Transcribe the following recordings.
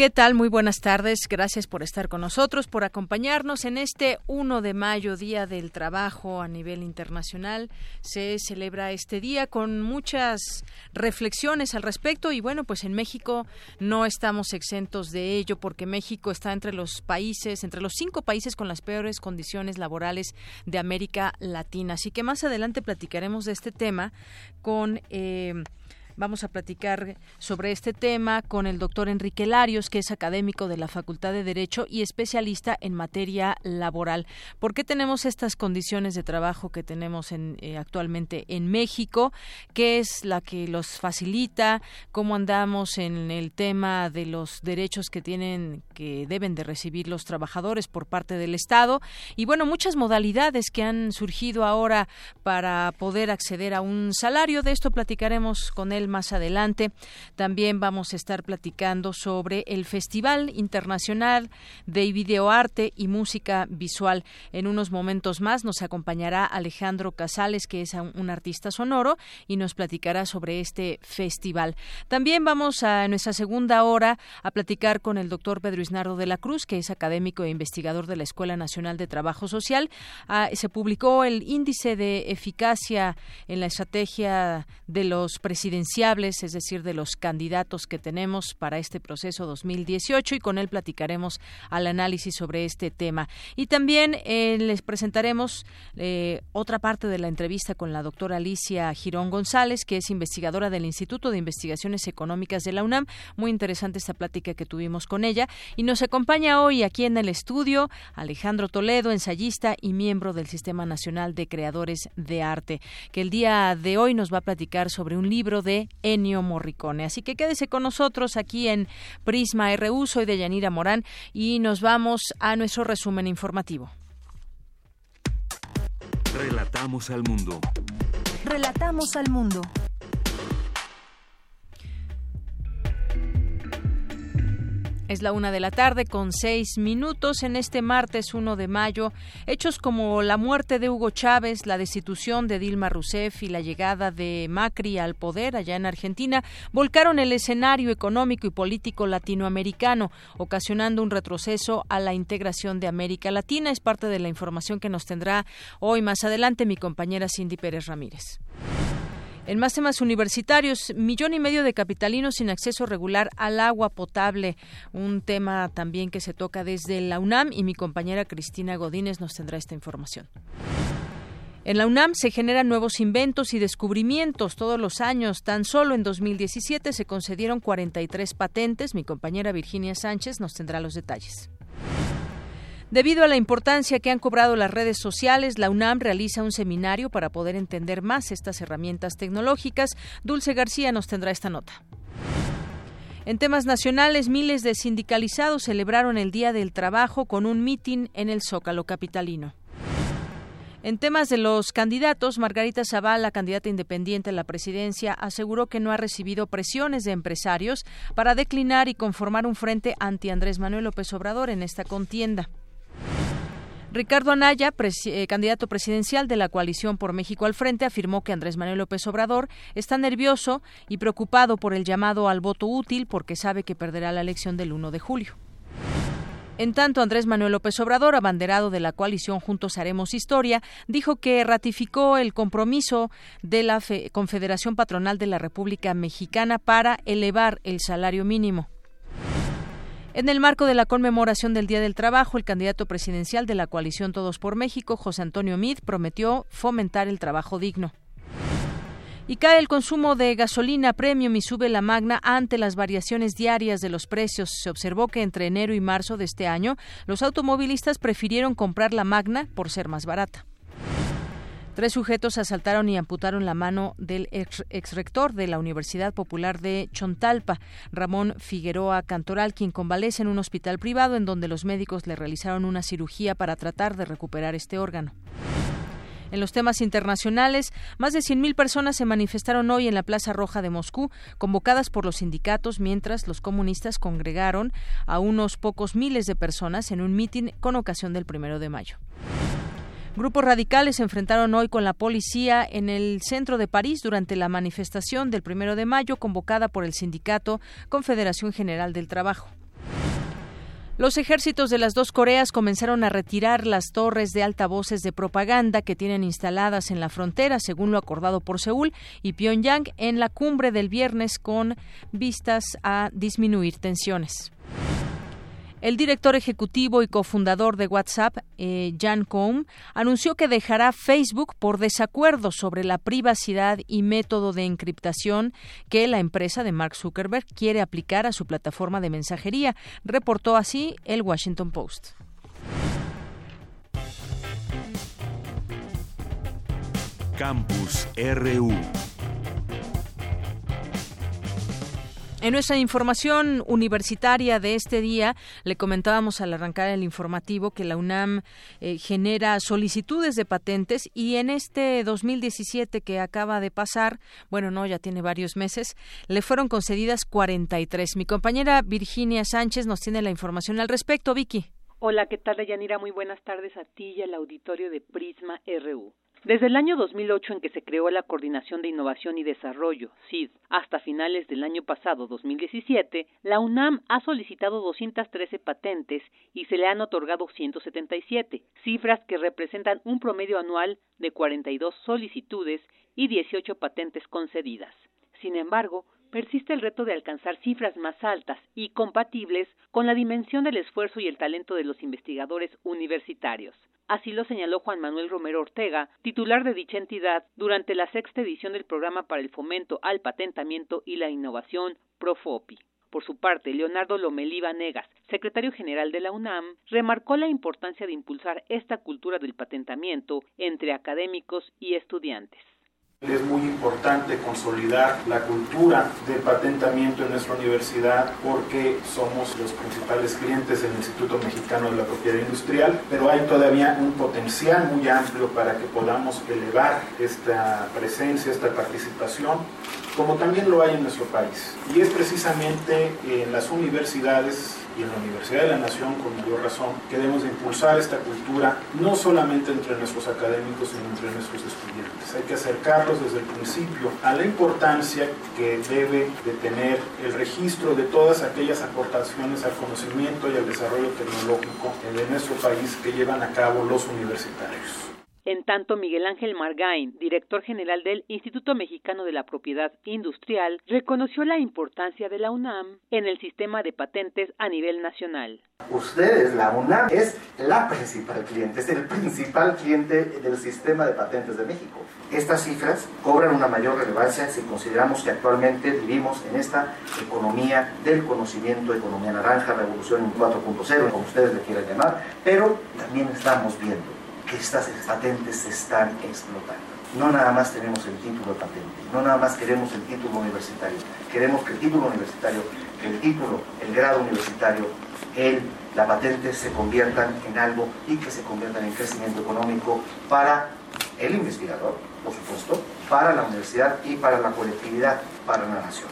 ¿Qué tal? Muy buenas tardes. Gracias por estar con nosotros, por acompañarnos en este 1 de mayo, Día del Trabajo a nivel internacional. Se celebra este día con muchas reflexiones al respecto y bueno, pues en México no estamos exentos de ello porque México está entre los países, entre los cinco países con las peores condiciones laborales de América Latina. Así que más adelante platicaremos de este tema con... Eh, Vamos a platicar sobre este tema con el doctor Enrique Larios, que es académico de la Facultad de Derecho y especialista en materia laboral. ¿Por qué tenemos estas condiciones de trabajo que tenemos en, eh, actualmente en México? ¿Qué es la que los facilita? ¿Cómo andamos en el tema de los derechos que tienen, que deben de recibir los trabajadores por parte del Estado? Y bueno, muchas modalidades que han surgido ahora para poder acceder a un salario. De esto platicaremos con él más adelante. También vamos a estar platicando sobre el Festival Internacional de Videoarte y Música Visual. En unos momentos más nos acompañará Alejandro Casales, que es un artista sonoro, y nos platicará sobre este festival. También vamos a nuestra segunda hora a platicar con el doctor Pedro Isnardo de la Cruz, que es académico e investigador de la Escuela Nacional de Trabajo Social. Ah, se publicó el índice de eficacia en la estrategia de los presidenciales es decir, de los candidatos que tenemos para este proceso 2018 y con él platicaremos al análisis sobre este tema. Y también eh, les presentaremos eh, otra parte de la entrevista con la doctora Alicia Girón González, que es investigadora del Instituto de Investigaciones Económicas de la UNAM. Muy interesante esta plática que tuvimos con ella. Y nos acompaña hoy aquí en el estudio Alejandro Toledo, ensayista y miembro del Sistema Nacional de Creadores de Arte, que el día de hoy nos va a platicar sobre un libro de Ennio Morricone. Así que quédese con nosotros aquí en Prisma RU. Soy de Yanira Morán y nos vamos a nuestro resumen informativo. Relatamos al mundo. Relatamos al mundo. Es la una de la tarde con seis minutos en este martes 1 de mayo. Hechos como la muerte de Hugo Chávez, la destitución de Dilma Rousseff y la llegada de Macri al poder allá en Argentina volcaron el escenario económico y político latinoamericano, ocasionando un retroceso a la integración de América Latina. Es parte de la información que nos tendrá hoy más adelante mi compañera Cindy Pérez Ramírez. En más temas universitarios, millón y medio de capitalinos sin acceso regular al agua potable, un tema también que se toca desde la UNAM y mi compañera Cristina Godínez nos tendrá esta información. En la UNAM se generan nuevos inventos y descubrimientos todos los años. Tan solo en 2017 se concedieron 43 patentes. Mi compañera Virginia Sánchez nos tendrá los detalles. Debido a la importancia que han cobrado las redes sociales, la UNAM realiza un seminario para poder entender más estas herramientas tecnológicas. Dulce García nos tendrá esta nota. En temas nacionales, miles de sindicalizados celebraron el Día del Trabajo con un mitin en el Zócalo capitalino. En temas de los candidatos, Margarita Zavala, candidata independiente a la presidencia, aseguró que no ha recibido presiones de empresarios para declinar y conformar un frente anti Andrés Manuel López Obrador en esta contienda. Ricardo Anaya, eh, candidato presidencial de la coalición por México al frente, afirmó que Andrés Manuel López Obrador está nervioso y preocupado por el llamado al voto útil porque sabe que perderá la elección del 1 de julio. En tanto, Andrés Manuel López Obrador, abanderado de la coalición Juntos Haremos Historia, dijo que ratificó el compromiso de la Confederación Patronal de la República Mexicana para elevar el salario mínimo. En el marco de la conmemoración del Día del Trabajo, el candidato presidencial de la coalición Todos por México, José Antonio Mid, prometió fomentar el trabajo digno. Y cae el consumo de gasolina premium y sube la magna ante las variaciones diarias de los precios. Se observó que entre enero y marzo de este año, los automovilistas prefirieron comprar la magna por ser más barata. Tres sujetos asaltaron y amputaron la mano del ex, rector de la Universidad Popular de Chontalpa, Ramón Figueroa Cantoral, quien convalece en un hospital privado en donde los médicos le realizaron una cirugía para tratar de recuperar este órgano. En los temas internacionales, más de 100.000 personas se manifestaron hoy en la Plaza Roja de Moscú, convocadas por los sindicatos, mientras los comunistas congregaron a unos pocos miles de personas en un mitin con ocasión del primero de mayo. Grupos radicales se enfrentaron hoy con la policía en el centro de París durante la manifestación del primero de mayo convocada por el sindicato Confederación General del Trabajo. Los ejércitos de las dos Coreas comenzaron a retirar las torres de altavoces de propaganda que tienen instaladas en la frontera, según lo acordado por Seúl y Pyongyang en la cumbre del viernes con vistas a disminuir tensiones. El director ejecutivo y cofundador de WhatsApp, eh, Jan Koum, anunció que dejará Facebook por desacuerdo sobre la privacidad y método de encriptación que la empresa de Mark Zuckerberg quiere aplicar a su plataforma de mensajería, reportó así el Washington Post. Campus RU En nuestra información universitaria de este día, le comentábamos al arrancar el informativo que la UNAM eh, genera solicitudes de patentes y en este 2017 que acaba de pasar, bueno, no, ya tiene varios meses, le fueron concedidas 43. Mi compañera Virginia Sánchez nos tiene la información al respecto. Vicky. Hola, ¿qué tal, Yanira? Muy buenas tardes a ti y al auditorio de Prisma RU. Desde el año 2008 en que se creó la Coordinación de Innovación y Desarrollo, CID, hasta finales del año pasado 2017, la UNAM ha solicitado 213 patentes y se le han otorgado 177, cifras que representan un promedio anual de 42 solicitudes y 18 patentes concedidas. Sin embargo, persiste el reto de alcanzar cifras más altas y compatibles con la dimensión del esfuerzo y el talento de los investigadores universitarios. Así lo señaló Juan Manuel Romero Ortega, titular de dicha entidad, durante la sexta edición del programa para el fomento al patentamiento y la innovación Profopi. Por su parte, Leonardo Lomelí Negas, secretario general de la UNAM, remarcó la importancia de impulsar esta cultura del patentamiento entre académicos y estudiantes. Es muy importante consolidar la cultura del patentamiento en nuestra universidad porque somos los principales clientes del Instituto Mexicano de la Propiedad Industrial, pero hay todavía un potencial muy amplio para que podamos elevar esta presencia, esta participación, como también lo hay en nuestro país. Y es precisamente en las universidades y en la Universidad de la Nación, con mayor razón, que debemos impulsar esta cultura no solamente entre nuestros académicos, sino entre nuestros estudiantes. Hay que acercarlos desde el principio a la importancia que debe de tener el registro de todas aquellas aportaciones al conocimiento y al desarrollo tecnológico de nuestro país que llevan a cabo los universitarios. En tanto, Miguel Ángel Margain, director general del Instituto Mexicano de la Propiedad Industrial, reconoció la importancia de la UNAM en el sistema de patentes a nivel nacional. Ustedes, la UNAM, es la principal cliente, es el principal cliente del sistema de patentes de México. Estas cifras cobran una mayor relevancia si consideramos que actualmente vivimos en esta economía del conocimiento, economía naranja, revolución 4.0, como ustedes le quieran llamar, pero también estamos viendo que estas patentes se están explotando. No nada más tenemos el título de patente, no nada más queremos el título universitario, queremos que el título universitario, que el título, el grado universitario, el, la patente se conviertan en algo y que se conviertan en crecimiento económico para el investigador, por supuesto, para la universidad y para la colectividad, para la nación.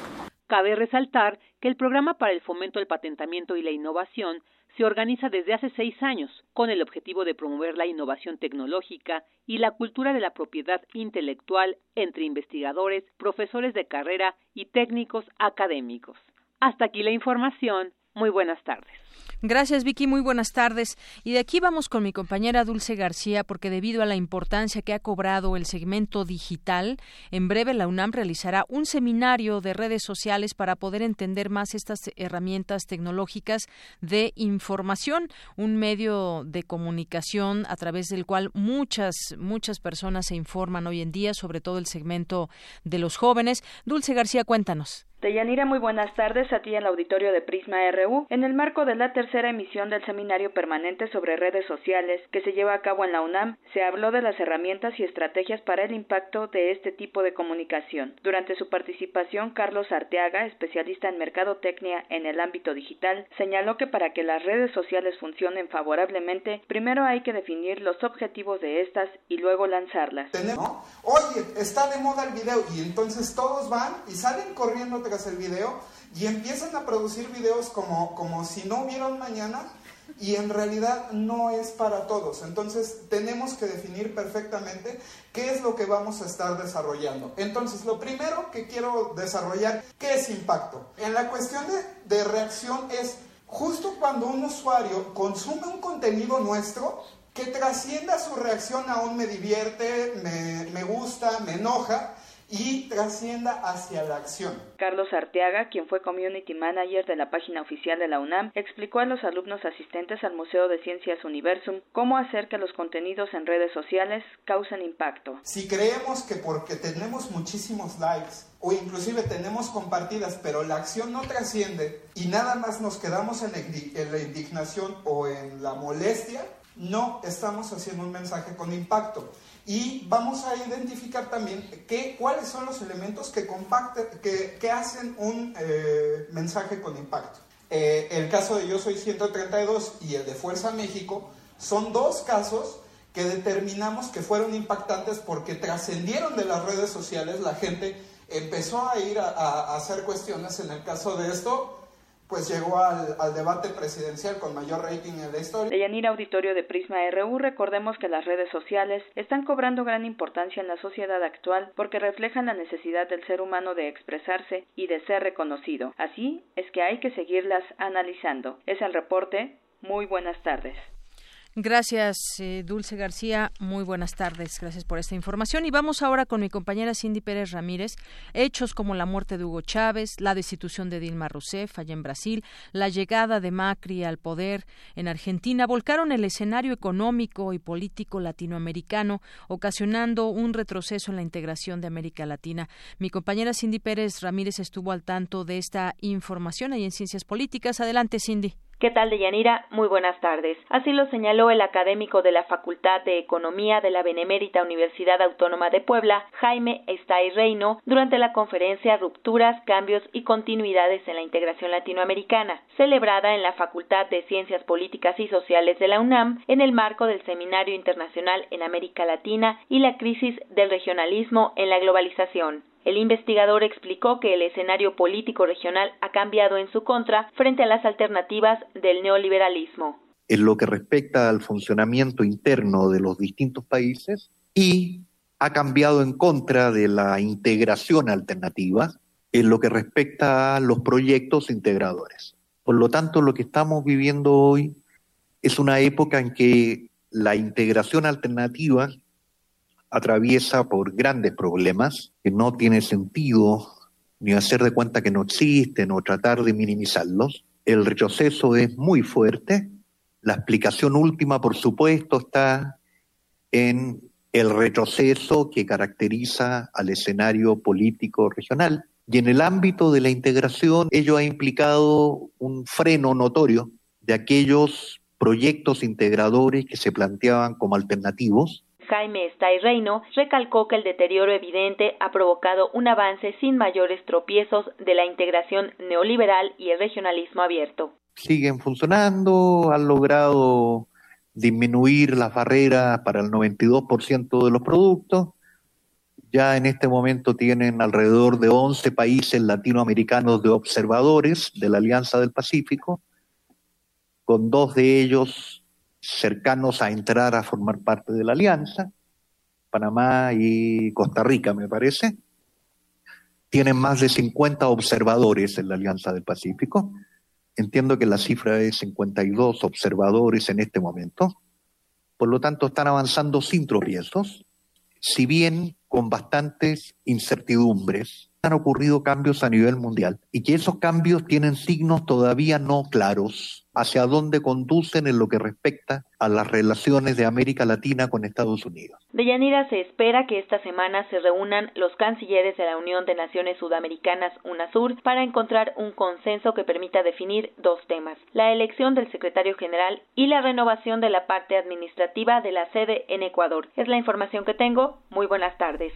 Cabe resaltar que el programa para el fomento del patentamiento y la innovación se organiza desde hace seis años con el objetivo de promover la innovación tecnológica y la cultura de la propiedad intelectual entre investigadores, profesores de carrera y técnicos académicos. Hasta aquí la información. Muy buenas tardes. Gracias, Vicky. Muy buenas tardes. Y de aquí vamos con mi compañera Dulce García, porque debido a la importancia que ha cobrado el segmento digital, en breve la UNAM realizará un seminario de redes sociales para poder entender más estas herramientas tecnológicas de información, un medio de comunicación a través del cual muchas, muchas personas se informan hoy en día, sobre todo el segmento de los jóvenes. Dulce García, cuéntanos. Deyanira, muy buenas tardes a ti en el auditorio de Prisma RU. En el marco de la tercera emisión del Seminario Permanente sobre Redes Sociales que se lleva a cabo en la UNAM, se habló de las herramientas y estrategias para el impacto de este tipo de comunicación. Durante su participación, Carlos Arteaga, especialista en mercadotecnia en el ámbito digital, señaló que para que las redes sociales funcionen favorablemente, primero hay que definir los objetivos de estas y luego lanzarlas. Oye, está de moda el video y entonces todos van y salen corriendo el video y empiezan a producir videos como, como si no hubiera un mañana y en realidad no es para todos. Entonces tenemos que definir perfectamente qué es lo que vamos a estar desarrollando. Entonces lo primero que quiero desarrollar, ¿qué es impacto? En la cuestión de, de reacción es justo cuando un usuario consume un contenido nuestro, que trascienda su reacción a un me divierte, me, me gusta, me enoja, y trascienda hacia la acción. Carlos Arteaga, quien fue Community Manager de la página oficial de la UNAM, explicó a los alumnos asistentes al Museo de Ciencias Universum cómo hacer que los contenidos en redes sociales causen impacto. Si creemos que porque tenemos muchísimos likes o inclusive tenemos compartidas, pero la acción no trasciende y nada más nos quedamos en la indignación o en la molestia, no estamos haciendo un mensaje con impacto y vamos a identificar también cuáles son los elementos que, que, que hacen un eh, mensaje con impacto. Eh, el caso de Yo Soy 132 y el de Fuerza México son dos casos que determinamos que fueron impactantes porque trascendieron de las redes sociales, la gente empezó a ir a hacer cuestiones. En el caso de esto, pues llegó al, debate presidencial con mayor rating en la historia. De Auditorio de Prisma RU, recordemos que las redes sociales están cobrando gran importancia en la sociedad actual porque reflejan la necesidad del ser humano de expresarse y de ser reconocido. Así es que hay que seguirlas analizando. Es el reporte. Muy buenas tardes. Gracias, eh, Dulce García. Muy buenas tardes. Gracias por esta información. Y vamos ahora con mi compañera Cindy Pérez Ramírez. Hechos como la muerte de Hugo Chávez, la destitución de Dilma Rousseff allá en Brasil, la llegada de Macri al poder en Argentina volcaron el escenario económico y político latinoamericano, ocasionando un retroceso en la integración de América Latina. Mi compañera Cindy Pérez Ramírez estuvo al tanto de esta información ahí en Ciencias Políticas. Adelante, Cindy. ¿Qué tal, Deyanira? Muy buenas tardes. Así lo señaló el académico de la Facultad de Economía de la Benemérita Universidad Autónoma de Puebla, Jaime Estay Reino, durante la conferencia Rupturas, Cambios y Continuidades en la Integración Latinoamericana, celebrada en la Facultad de Ciencias Políticas y Sociales de la UNAM en el marco del Seminario Internacional en América Latina y la crisis del regionalismo en la globalización. El investigador explicó que el escenario político regional ha cambiado en su contra frente a las alternativas del neoliberalismo. En lo que respecta al funcionamiento interno de los distintos países y ha cambiado en contra de la integración alternativa en lo que respecta a los proyectos integradores. Por lo tanto, lo que estamos viviendo hoy es una época en que la integración alternativa atraviesa por grandes problemas que no tiene sentido ni hacer de cuenta que no existen o tratar de minimizarlos. El retroceso es muy fuerte. La explicación última, por supuesto, está en el retroceso que caracteriza al escenario político regional. Y en el ámbito de la integración, ello ha implicado un freno notorio de aquellos proyectos integradores que se planteaban como alternativos Jaime Estay Reino recalcó que el deterioro evidente ha provocado un avance sin mayores tropiezos de la integración neoliberal y el regionalismo abierto. Siguen funcionando, han logrado disminuir las barreras para el 92% de los productos. Ya en este momento tienen alrededor de 11 países latinoamericanos de observadores de la Alianza del Pacífico, con dos de ellos cercanos a entrar a formar parte de la alianza, Panamá y Costa Rica, me parece. Tienen más de 50 observadores en la Alianza del Pacífico. entiendo que la cifra es 52 observadores en este momento, por lo tanto están avanzando sin tropiezos, si bien con bastantes incertidumbres. Han ocurrido cambios a nivel mundial y que esos cambios tienen signos todavía no claros hacia dónde conducen en lo que respecta a las relaciones de América Latina con Estados Unidos. De Yanira se espera que esta semana se reúnan los cancilleres de la Unión de Naciones Sudamericanas UNASUR para encontrar un consenso que permita definir dos temas, la elección del secretario general y la renovación de la parte administrativa de la sede en Ecuador. Es la información que tengo. Muy buenas tardes.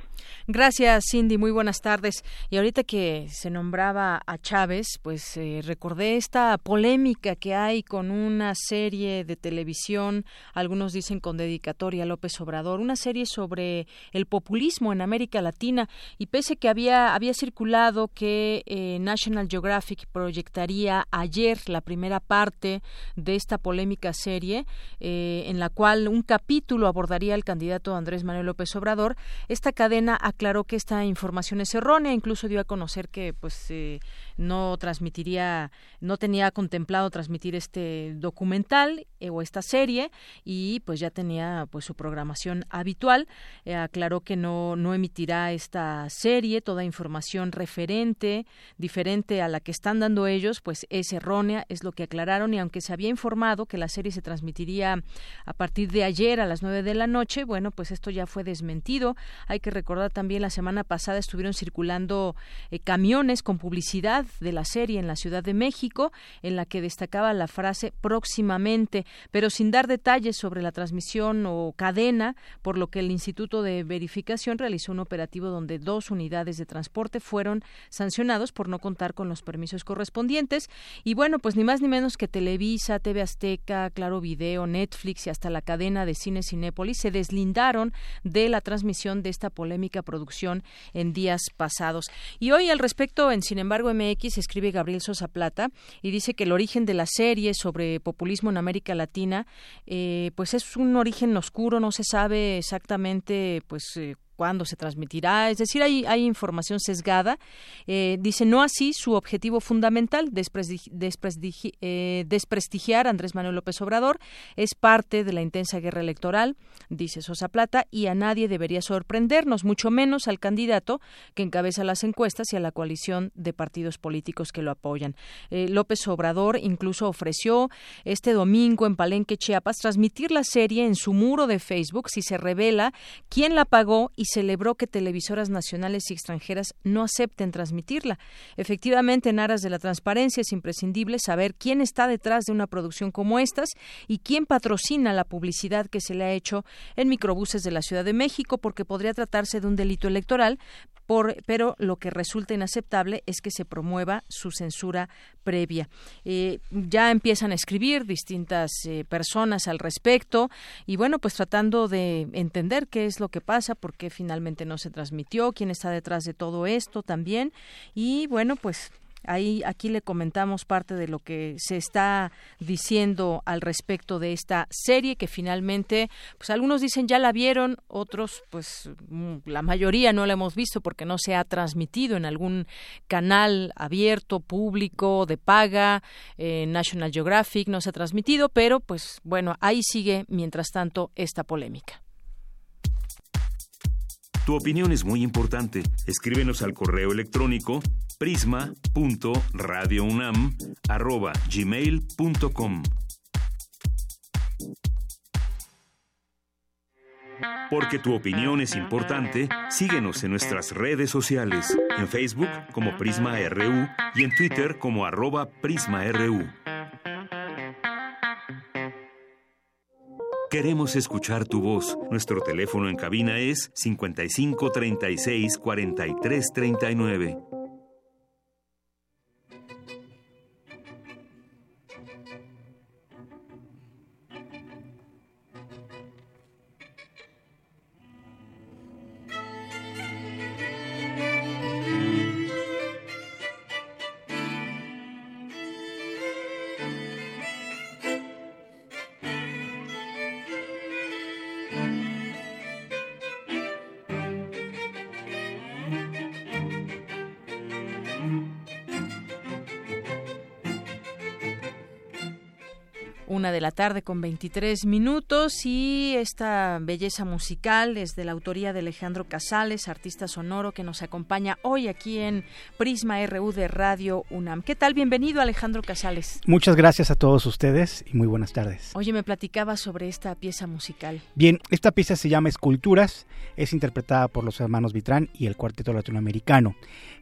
Gracias, Cindy. Muy buenas tardes. Y ahorita que se nombraba a Chávez, pues eh, recordé esta polémica que hay con una serie de televisión, algunos dicen con dedicatoria a López Obrador, una serie sobre el populismo en América Latina y pese que había había circulado que eh, National Geographic proyectaría ayer la primera parte de esta polémica serie eh, en la cual un capítulo abordaría al candidato Andrés Manuel López Obrador, esta cadena aclaró que esta información es errónea, incluso dio a conocer que pues eh, no transmitiría, no tenía contemplado transmitir este documental eh, o esta serie y pues ya tenía pues su programación habitual. Eh, aclaró que no, no emitirá esta serie, toda información referente, diferente a la que están dando ellos, pues es errónea, es lo que aclararon y aunque se había informado que la serie se transmitiría a partir de ayer a las nueve de la noche, bueno, pues esto ya fue desmentido. Hay que recordar también la semana pasada estuvieron circulando eh, camiones con publicidad de la serie en la Ciudad de México, en la que destacaba la frase próximamente, pero sin dar detalles sobre la transmisión o cadena, por lo que el Instituto de Verificación realizó un operativo donde dos unidades de transporte fueron sancionados por no contar con los permisos correspondientes. Y bueno, pues ni más ni menos que Televisa, TV Azteca, Claro Video, Netflix y hasta la cadena de cine Cinépolis se deslindaron de la transmisión de esta polémica producción en días pasados. Y hoy al respecto, en Sin embargo MX, escribe Gabriel Sosa Plata y dice que el origen de la serie sobre populismo en América Latina, eh, pues es un origen oscuro, no se sabe exactamente, pues eh, cuándo se transmitirá, es decir, hay, información sesgada. Eh, dice, no así su objetivo fundamental, eh, desprestigiar a Andrés Manuel López Obrador, es parte de la intensa guerra electoral, dice Sosa Plata, y a nadie debería sorprendernos, mucho menos al candidato que encabeza las encuestas y a la coalición de partidos políticos que lo apoyan. Eh, López Obrador incluso ofreció este domingo en Palenque, Chiapas, transmitir la serie en su muro de Facebook si se revela quién la pagó y celebró que televisoras nacionales y extranjeras no acepten transmitirla. Efectivamente, en aras de la transparencia es imprescindible saber quién está detrás de una producción como estas y quién patrocina la publicidad que se le ha hecho en microbuses de la Ciudad de México, porque podría tratarse de un delito electoral, pero lo que resulta inaceptable es que se promueva su censura previa. Eh, ya empiezan a escribir distintas eh, personas al respecto y bueno, pues tratando de entender qué es lo que pasa, por qué finalmente no se transmitió, quién está detrás de todo esto también y bueno, pues Ahí, aquí le comentamos parte de lo que se está diciendo al respecto de esta serie que finalmente, pues algunos dicen ya la vieron, otros, pues mm, la mayoría no la hemos visto porque no se ha transmitido en algún canal abierto, público, de paga, eh, National Geographic no se ha transmitido, pero pues bueno, ahí sigue mientras tanto esta polémica. Tu opinión es muy importante. Escríbenos al correo electrónico prisma.radiounam@gmail.com. Porque tu opinión es importante, síguenos en nuestras redes sociales, en Facebook como Prisma RU y en Twitter como arroba PrismaRU. Queremos escuchar tu voz. Nuestro teléfono en cabina es 55 36 la tarde con 23 minutos y esta belleza musical es de la autoría de Alejandro Casales, artista sonoro que nos acompaña hoy aquí en Prisma RU de Radio UNAM. ¿Qué tal? Bienvenido Alejandro Casales. Muchas gracias a todos ustedes y muy buenas tardes. Oye, me platicaba sobre esta pieza musical. Bien, esta pieza se llama Esculturas, es interpretada por los hermanos Vitrán y el Cuarteto Latinoamericano.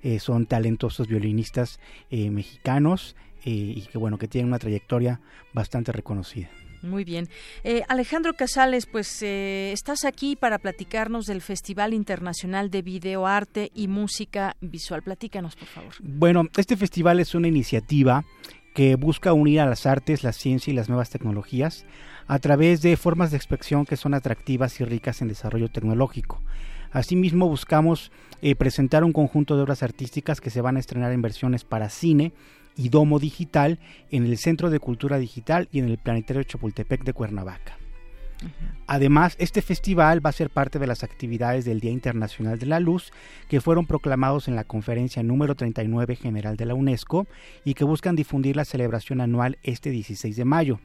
Eh, son talentosos violinistas eh, mexicanos y que bueno, que tienen una trayectoria bastante reconocida. Muy bien. Eh, Alejandro Casales, pues eh, estás aquí para platicarnos del Festival Internacional de Video Arte y Música Visual. Platícanos, por favor. Bueno, este festival es una iniciativa que busca unir a las artes, la ciencia y las nuevas tecnologías a través de formas de expresión que son atractivas y ricas en desarrollo tecnológico. Asimismo, buscamos eh, presentar un conjunto de obras artísticas que se van a estrenar en versiones para cine, y Domo Digital en el Centro de Cultura Digital y en el Planetario Chapultepec de Cuernavaca. Además, este festival va a ser parte de las actividades del Día Internacional de la Luz, que fueron proclamados en la conferencia número 39 general de la UNESCO y que buscan difundir la celebración anual este 16 de mayo.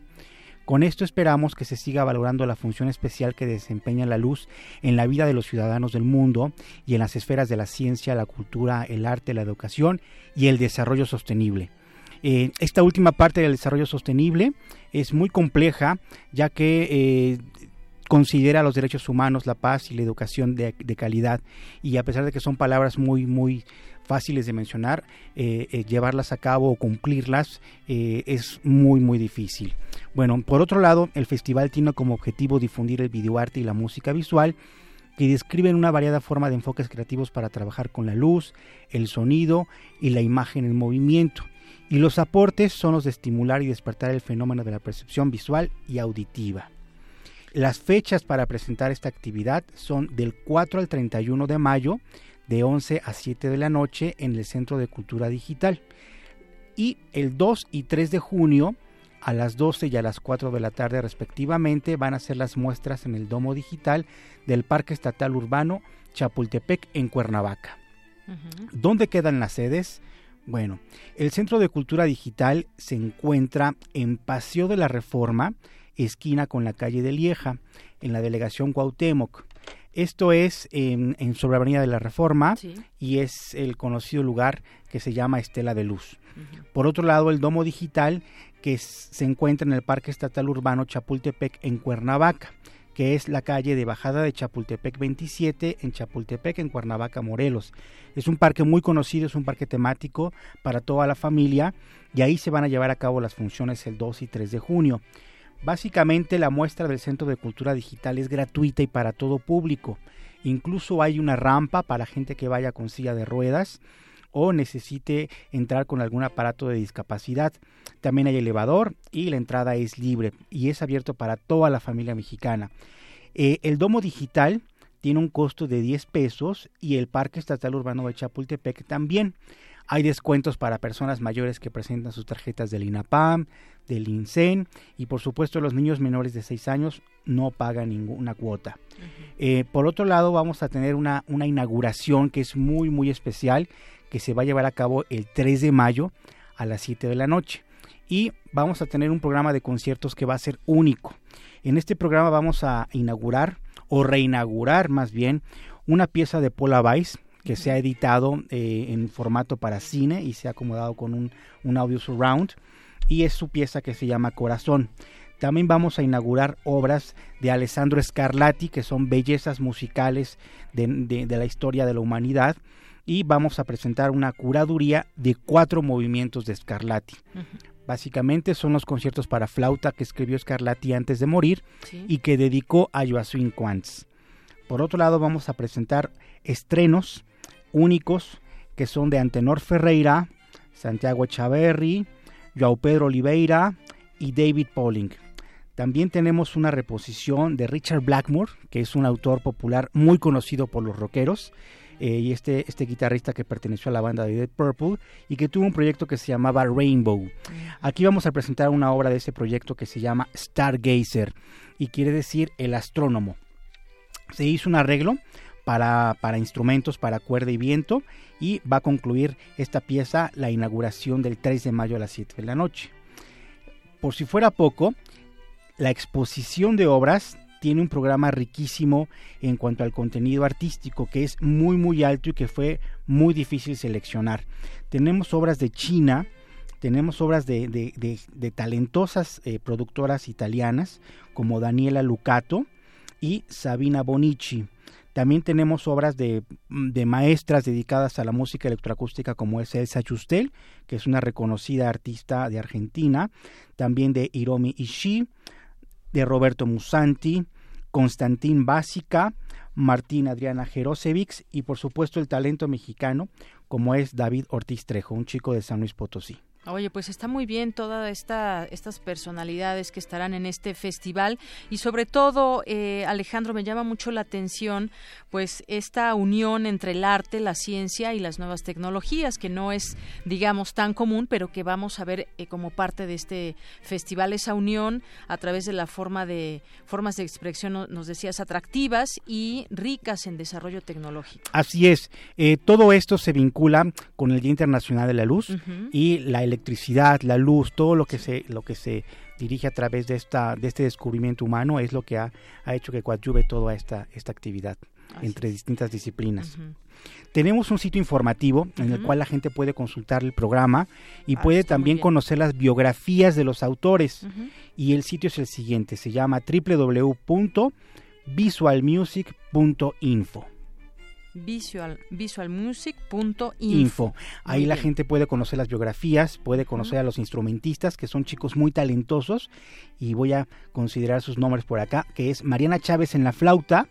Con esto esperamos que se siga valorando la función especial que desempeña la luz en la vida de los ciudadanos del mundo y en las esferas de la ciencia, la cultura, el arte, la educación y el desarrollo sostenible. Eh, esta última parte del desarrollo sostenible es muy compleja ya que eh, considera los derechos humanos, la paz y la educación de, calidad y a pesar de que son palabras muy muy fáciles de mencionar, eh, llevarlas a cabo o cumplirlas es muy muy difícil. Bueno, por otro lado, el festival tiene como objetivo difundir el videoarte y la música visual que describen una variada forma de enfoques creativos para trabajar con la luz, el sonido y la imagen en movimiento y los aportes son los de estimular y despertar el fenómeno de la percepción visual y auditiva. Las fechas para presentar esta actividad son del 4 al 31 de mayo, de 11 a 7 de la noche en el Centro de Cultura Digital. Y el 2 y 3 de junio, a las 12 y a las 4 de la tarde respectivamente, van a ser las muestras en el Domo Digital del Parque Estatal Urbano Chapultepec en Cuernavaca. ¿Dónde quedan las sedes? Bueno, el Centro de Cultura Digital se encuentra en Paseo de la Reforma, esquina con la calle de Lieja, en la delegación Cuauhtémoc. Esto es en, en sobre Avenida de la Reforma y es el conocido lugar que se llama Estela de Luz. Por otro lado, el Domo Digital que se encuentra en el Parque Estatal Urbano Chapultepec en Cuernavaca que es la calle de bajada de Chapultepec 27 en Chapultepec, en Cuernavaca, Morelos. Es un parque muy conocido, es un parque temático para toda la familia y ahí se van a llevar a cabo las funciones el 2 y 3 de junio. Básicamente la muestra del Centro de Cultura Digital es gratuita y para todo público. Incluso hay una rampa para gente que vaya con silla de ruedas o necesite entrar con algún aparato de discapacidad. También hay elevador y la entrada es libre y es abierto para toda la familia mexicana. Eh, el domo digital tiene un costo de 10 pesos y el Parque Estatal Urbano de Chapultepec también. Hay descuentos para personas mayores que presentan sus tarjetas del INAPAM, del INSEN y por supuesto los niños menores de 6 años no pagan ninguna cuota. Eh, por otro lado vamos a tener una, una inauguración que es muy muy especial que se va a llevar a cabo el 3 de mayo a las 7 de la noche. Y vamos a tener un programa de conciertos que va a ser único. En este programa vamos a inaugurar o reinaugurar más bien una pieza de Paula Weiss que se ha editado eh, en formato para cine y se ha acomodado con un, un audio surround y es su pieza que se llama Corazón. También vamos a inaugurar obras de Alessandro Scarlatti, que son bellezas musicales de, de la historia de la humanidad y vamos a presentar una curaduría de cuatro movimientos de Scarlatti. Básicamente son los conciertos para flauta que escribió Scarlatti antes de morir y que dedicó a Joaquín Quantz. Por otro lado, vamos a presentar estrenos únicos que son de Antenor Ferreira, Santiago Echaverri, Joao Pedro Oliveira y David Pauling. También tenemos una reposición de Richard Blackmore, que es un autor popular muy conocido por los rockeros eh, y este, este guitarrista que perteneció a la banda de Dead Purple y que tuvo un proyecto que se llamaba Rainbow. Aquí vamos a presentar una obra de ese proyecto que se llama Stargazer y quiere decir el astrónomo. Se hizo un arreglo para, para, instrumentos, para cuerda y viento y va a concluir esta pieza la inauguración del 3 de mayo a las 7 de la noche. Por si fuera poco, la exposición de obras tiene un programa riquísimo en cuanto al contenido artístico que es muy muy alto y que fue muy difícil seleccionar. Tenemos obras de China, tenemos obras de, de, talentosas eh, productoras italianas como Daniela Lucato y Sabina Bonici. También tenemos obras de, maestras dedicadas a la música electroacústica como es Elsa Justel, que es una reconocida artista de Argentina, también de Hiromi Ishii, de Roberto Musanti, Constantín Básica, Martín Adriana Jerosevics y por supuesto el talento mexicano como es David Ortiz Trejo, un chico de San Luis Potosí. Oye, pues está muy bien todas esta, estas personalidades que estarán en este festival. Y sobre todo, eh, Alejandro, me llama mucho la atención pues esta unión entre el arte, la ciencia y las nuevas tecnologías, que no es, digamos, tan común, pero que vamos a ver eh, como parte de este festival, esa unión a través de la forma de formas de expresión, nos decías, atractivas y ricas en desarrollo tecnológico. Así es, eh, todo esto se vincula con el Día Internacional de la Luz y la electricidad, la luz, todo lo que se, lo que se dirige a través de esta, de este descubrimiento humano es lo que ha, hecho que coadyuve toda esta, esta actividad entre distintas disciplinas. Tenemos un sitio informativo en el cual la gente puede consultar el programa y ah, puede también conocer las biografías de los autores. Y el sitio es el siguiente, se llama www.visualmusic.info visual, visualmusic.info. Ahí la gente puede conocer las biografías, puede conocer a los instrumentistas, que son chicos muy talentosos, y voy a considerar sus nombres por acá, que es Mariana Chávez en la flauta,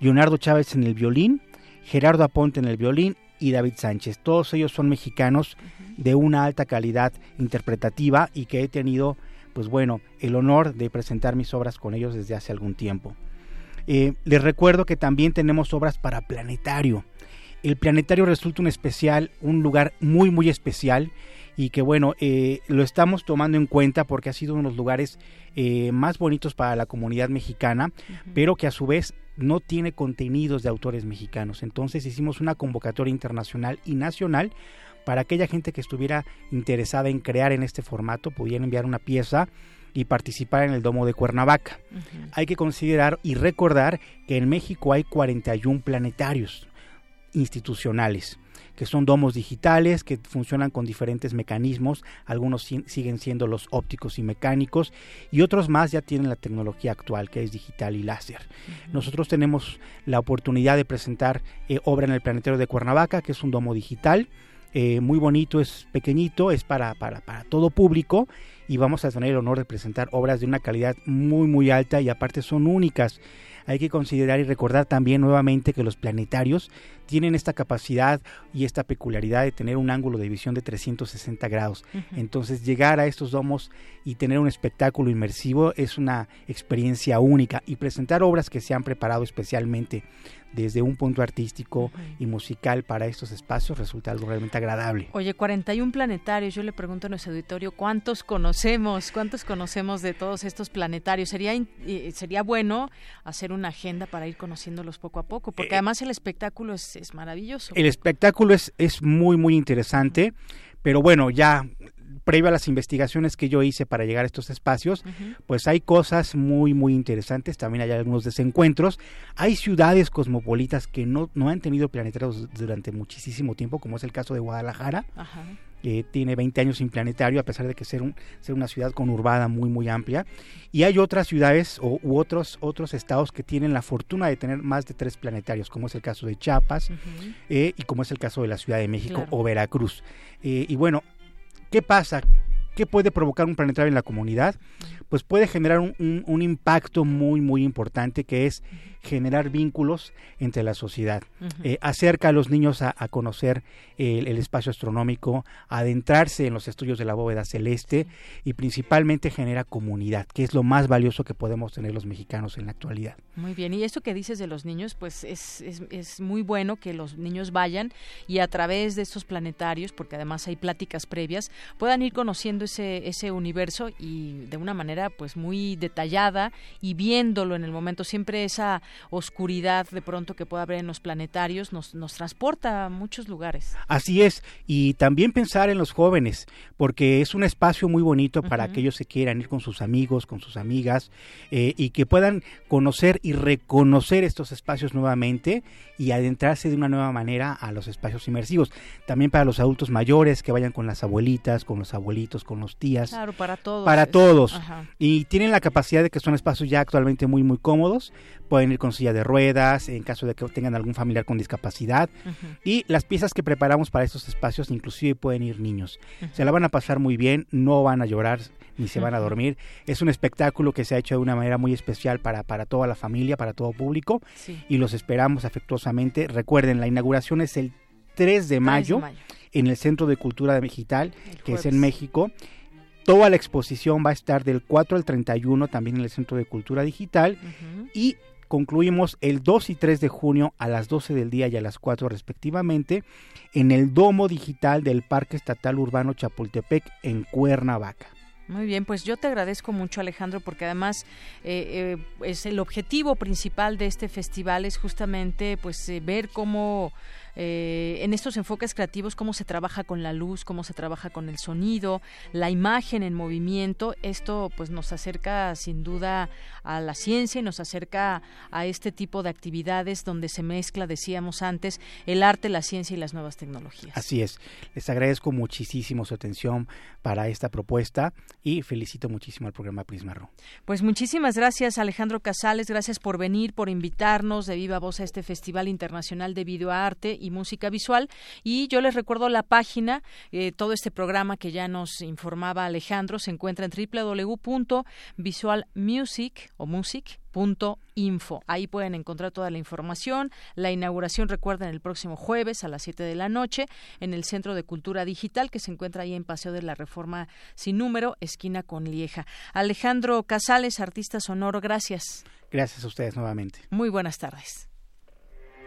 Leonardo Chávez en el violín, Gerardo Aponte en el violín y David Sánchez. Todos ellos son mexicanos de una alta calidad interpretativa y que he tenido, pues bueno, el honor de presentar mis obras con ellos desde hace algún tiempo. Eh, les recuerdo que también tenemos obras para planetario. El planetario resulta un especial, un lugar muy muy especial y que bueno, eh, lo estamos tomando en cuenta porque ha sido uno de los lugares eh, más bonitos para la comunidad mexicana, pero que a su vez no tiene contenidos de autores mexicanos. Entonces hicimos una convocatoria internacional y nacional para aquella gente que estuviera interesada en crear en este formato, pudieran enviar una pieza y participar en el Domo de Cuernavaca. Hay que considerar y recordar que en México hay 41 planetarios institucionales que son domos digitales que funcionan con diferentes mecanismos, algunos siguen siendo los ópticos y mecánicos y otros más ya tienen la tecnología actual que es digital y láser. Nosotros tenemos la oportunidad de presentar eh, obra en el Planetario de Cuernavaca, que es un domo digital, eh, muy bonito, es pequeñito, es para, para, para todo público y vamos a tener el honor de presentar obras de una calidad muy muy alta y aparte son únicas. Hay que considerar y recordar también nuevamente que los planetarios tienen esta capacidad y esta peculiaridad de tener un ángulo de visión de 360 grados. Entonces llegar a estos domos y tener un espectáculo inmersivo es una experiencia única y presentar obras que se han preparado especialmente desde un punto artístico y musical para estos espacios resulta algo realmente agradable. Oye, 41 planetarios, yo le pregunto a nuestro auditorio, ¿cuántos conocemos? ¿Cuántos conocemos de todos estos planetarios? Sería, eh, sería bueno hacer una agenda para ir conociéndolos poco a poco, porque eh, además el espectáculo es, es maravilloso. El espectáculo es, es muy, muy interesante, pero bueno, ya previo a las investigaciones que yo hice para llegar a estos espacios, pues hay cosas muy, muy interesantes, también hay algunos desencuentros. Hay ciudades cosmopolitas que no, no han tenido planetarios durante muchísimo tiempo, como es el caso de Guadalajara. Que tiene 20 años sin planetario, a pesar de que ser, un, ser una ciudad conurbada muy, muy amplia. Y hay otras ciudades o, u otros, otros estados que tienen la fortuna de tener más de tres planetarios, como es el caso de Chiapas eh, y como es el caso de la Ciudad de México o Veracruz. Eh, y bueno, ¿Qué pasa? ¿Qué puede provocar un planetario en la comunidad? Pues puede generar un, impacto muy, muy importante que es generar vínculos entre la sociedad. Eh, acerca a los niños a, conocer el, espacio astronómico, adentrarse en los estudios de la bóveda celeste y principalmente genera comunidad, que es lo más valioso que podemos tener los mexicanos en la actualidad. Muy bien, y esto que dices de los niños, pues es, es, es muy bueno que los niños vayan y a través de estos planetarios, porque además hay pláticas previas, puedan ir conociendo ese, ese universo y de una manera pues muy detallada y viéndolo en el momento, siempre esa oscuridad de pronto que pueda haber en los planetarios nos, nos transporta a muchos lugares. Así es, y también pensar en los jóvenes, porque es un espacio muy bonito para que ellos se quieran ir con sus amigos, con sus amigas, eh, y que puedan conocer y reconocer estos espacios nuevamente y adentrarse de una nueva manera a los espacios inmersivos. También para los adultos mayores que vayan con las abuelitas, con los abuelitos, con los tías. Claro, para todos. Para todos. Y tienen la capacidad de que son espacios ya actualmente muy, muy cómodos. Pueden ir con silla de ruedas en caso de que tengan algún familiar con discapacidad. Y las piezas que preparamos para estos espacios inclusive pueden ir niños. Se la van a pasar muy bien, no van a llorar ni se van a dormir. Es un espectáculo que se ha hecho de una manera muy especial para, para toda la familia, para todo público. Y los esperamos afectuosamente. Recuerden, la inauguración es el 3 de mayo, en el Centro de Cultura Digital, que es en México. Toda la exposición va a estar del 4 al 31 también en el Centro de Cultura Digital y concluimos el 2 y 3 de junio a las 12 del día y a las 4 respectivamente en el Domo Digital del Parque Estatal Urbano Chapultepec en Cuernavaca. Muy bien, pues yo te agradezco mucho Alejandro porque además eh, eh, es el objetivo principal de este festival es justamente pues eh, ver cómo eh, en estos enfoques creativos, cómo se trabaja con la luz, cómo se trabaja con el sonido, la imagen en movimiento. Esto pues nos acerca sin duda a la ciencia y nos acerca a este tipo de actividades donde se mezcla, decíamos antes, el arte, la ciencia y las nuevas tecnologías. Así es. Les agradezco muchísimo su atención para esta propuesta y felicito muchísimo al programa Prisma RU. Pues muchísimas gracias Alejandro Casales, gracias por venir, por invitarnos de viva voz a este Festival Internacional de Videoarte y música visual. Y yo les recuerdo la página, eh, todo este programa que ya nos informaba Alejandro se encuentra en www.visualmusic o music info. Ahí pueden encontrar toda la información. La inauguración, recuerden, el próximo jueves a las 7 de la noche en el Centro de Cultura Digital que se encuentra ahí en Paseo de la Reforma sin número, esquina con Lieja. Alejandro Casales, artista sonoro, gracias. Gracias a ustedes nuevamente. Muy buenas tardes.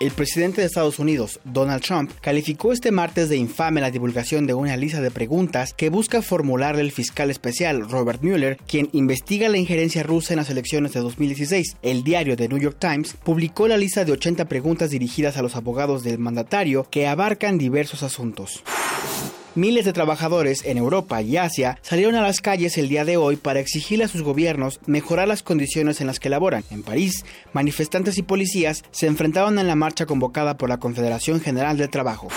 El presidente de Estados Unidos, Donald Trump, calificó este martes de infame la divulgación de una lista de preguntas que busca formularle el fiscal especial Robert Mueller, quien investiga la injerencia rusa en las elecciones de 2016. El diario The New York Times publicó la lista de 80 preguntas dirigidas a los abogados del mandatario que abarcan diversos asuntos. Miles de trabajadores en Europa y Asia salieron a las calles el día de hoy para exigirle a sus gobiernos mejorar las condiciones en las que laboran. En París, manifestantes y policías se enfrentaron en la marcha convocada por la Confederación General del Trabajo.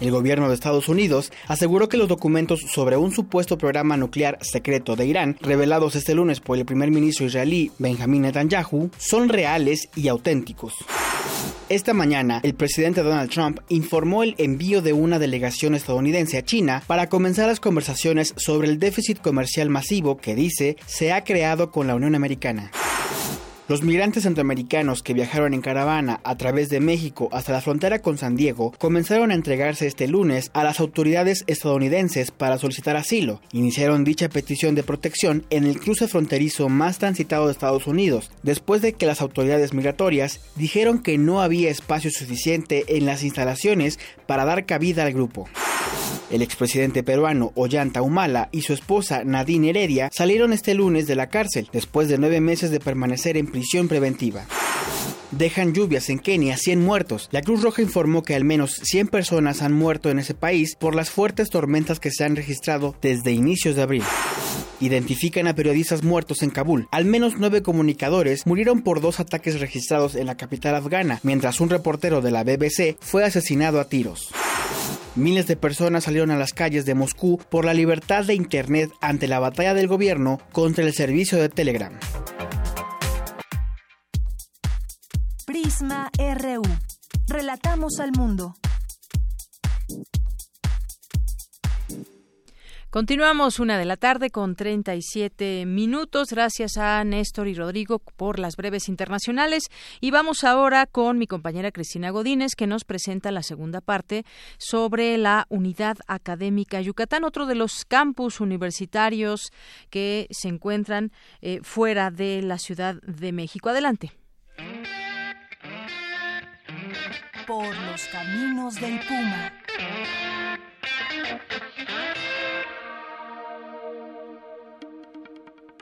El gobierno de Estados Unidos aseguró que los documentos sobre un supuesto programa nuclear secreto de Irán, revelados este lunes por el primer ministro israelí Benjamin Netanyahu, son reales y auténticos. Esta mañana, el presidente Donald Trump informó el envío de una delegación estadounidense a China para comenzar las conversaciones sobre el déficit comercial masivo que dice se ha creado con la Unión Americana. Los migrantes centroamericanos que viajaron en caravana a través de México hasta la frontera con San Diego comenzaron a entregarse este lunes a las autoridades estadounidenses para solicitar asilo. Iniciaron dicha petición de protección en el cruce fronterizo más transitado de Estados Unidos, después de que las autoridades migratorias dijeron que no había espacio suficiente en las instalaciones para dar cabida al grupo. El expresidente peruano Ollanta Humala y su esposa Nadine Heredia salieron este lunes de la cárcel después de nueve meses de permanecer en prisión preventiva. Dejan lluvias en Kenia 100 muertos. La Cruz Roja informó que al menos 100 personas han muerto en ese país por las fuertes tormentas que se han registrado desde inicios de abril. Identifican a periodistas muertos en Kabul. Al menos nueve comunicadores murieron por dos ataques registrados en la capital afgana, mientras un reportero de la BBC fue asesinado a tiros. Miles de personas salieron a las calles de Moscú por la libertad de Internet ante la batalla del gobierno contra el servicio de Telegram. RU. Relatamos al mundo. Continuamos una de la tarde con 37 minutos. Gracias a Néstor y Rodrigo por las breves internacionales. Y vamos ahora con mi compañera Cristina Godínez, que nos presenta la segunda parte sobre la Unidad Académica Yucatán, otro de los campus universitarios que se encuentran eh, fuera de la Ciudad de México. Adelante. Por los caminos del Puma.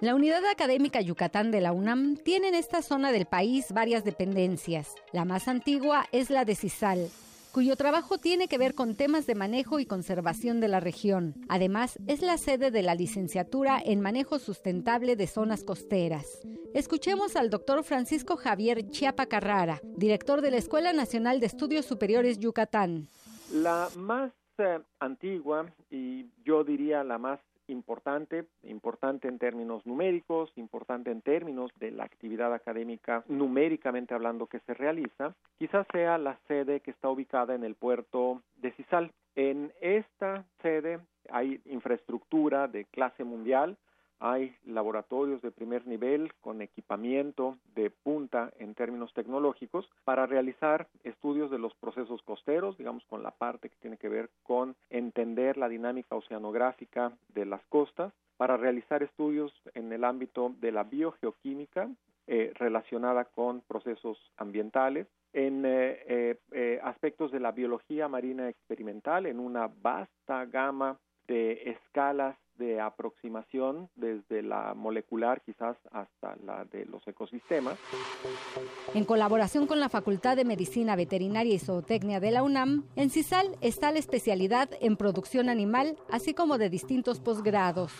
La Unidad Académica Yucatán de la UNAM tiene en esta zona del país varias dependencias. La más antigua es la de CISAL, cuyo trabajo tiene que ver con temas de manejo y conservación de la región. Además, es la sede de la licenciatura en manejo sustentable de zonas costeras. Escuchemos al doctor Francisco Javier Chiapa Carrara, director de la Escuela Nacional de Estudios Superiores Yucatán. La más eh, antigua y yo diría la más importante, importante en términos numéricos, importante en términos de la actividad académica numéricamente hablando que se realiza, quizás sea la sede que está ubicada en el puerto de Cisal. En esta sede hay infraestructura de clase mundial, hay laboratorios de primer nivel con equipamiento de punta en términos tecnológicos para realizar estudios de los procesos costeros, digamos con la parte que tiene que ver con entender la dinámica oceanográfica de las costas, para realizar estudios en el ámbito de la biogeoquímica eh, relacionada con procesos ambientales, en eh, eh, aspectos de la biología marina experimental, en una vasta gama de escalas de aproximación desde la molecular quizás hasta la de los ecosistemas. En colaboración con la Facultad de Medicina Veterinaria y Zootecnia de la UNAM, en CISAL está la especialidad en producción animal, así como de distintos posgrados.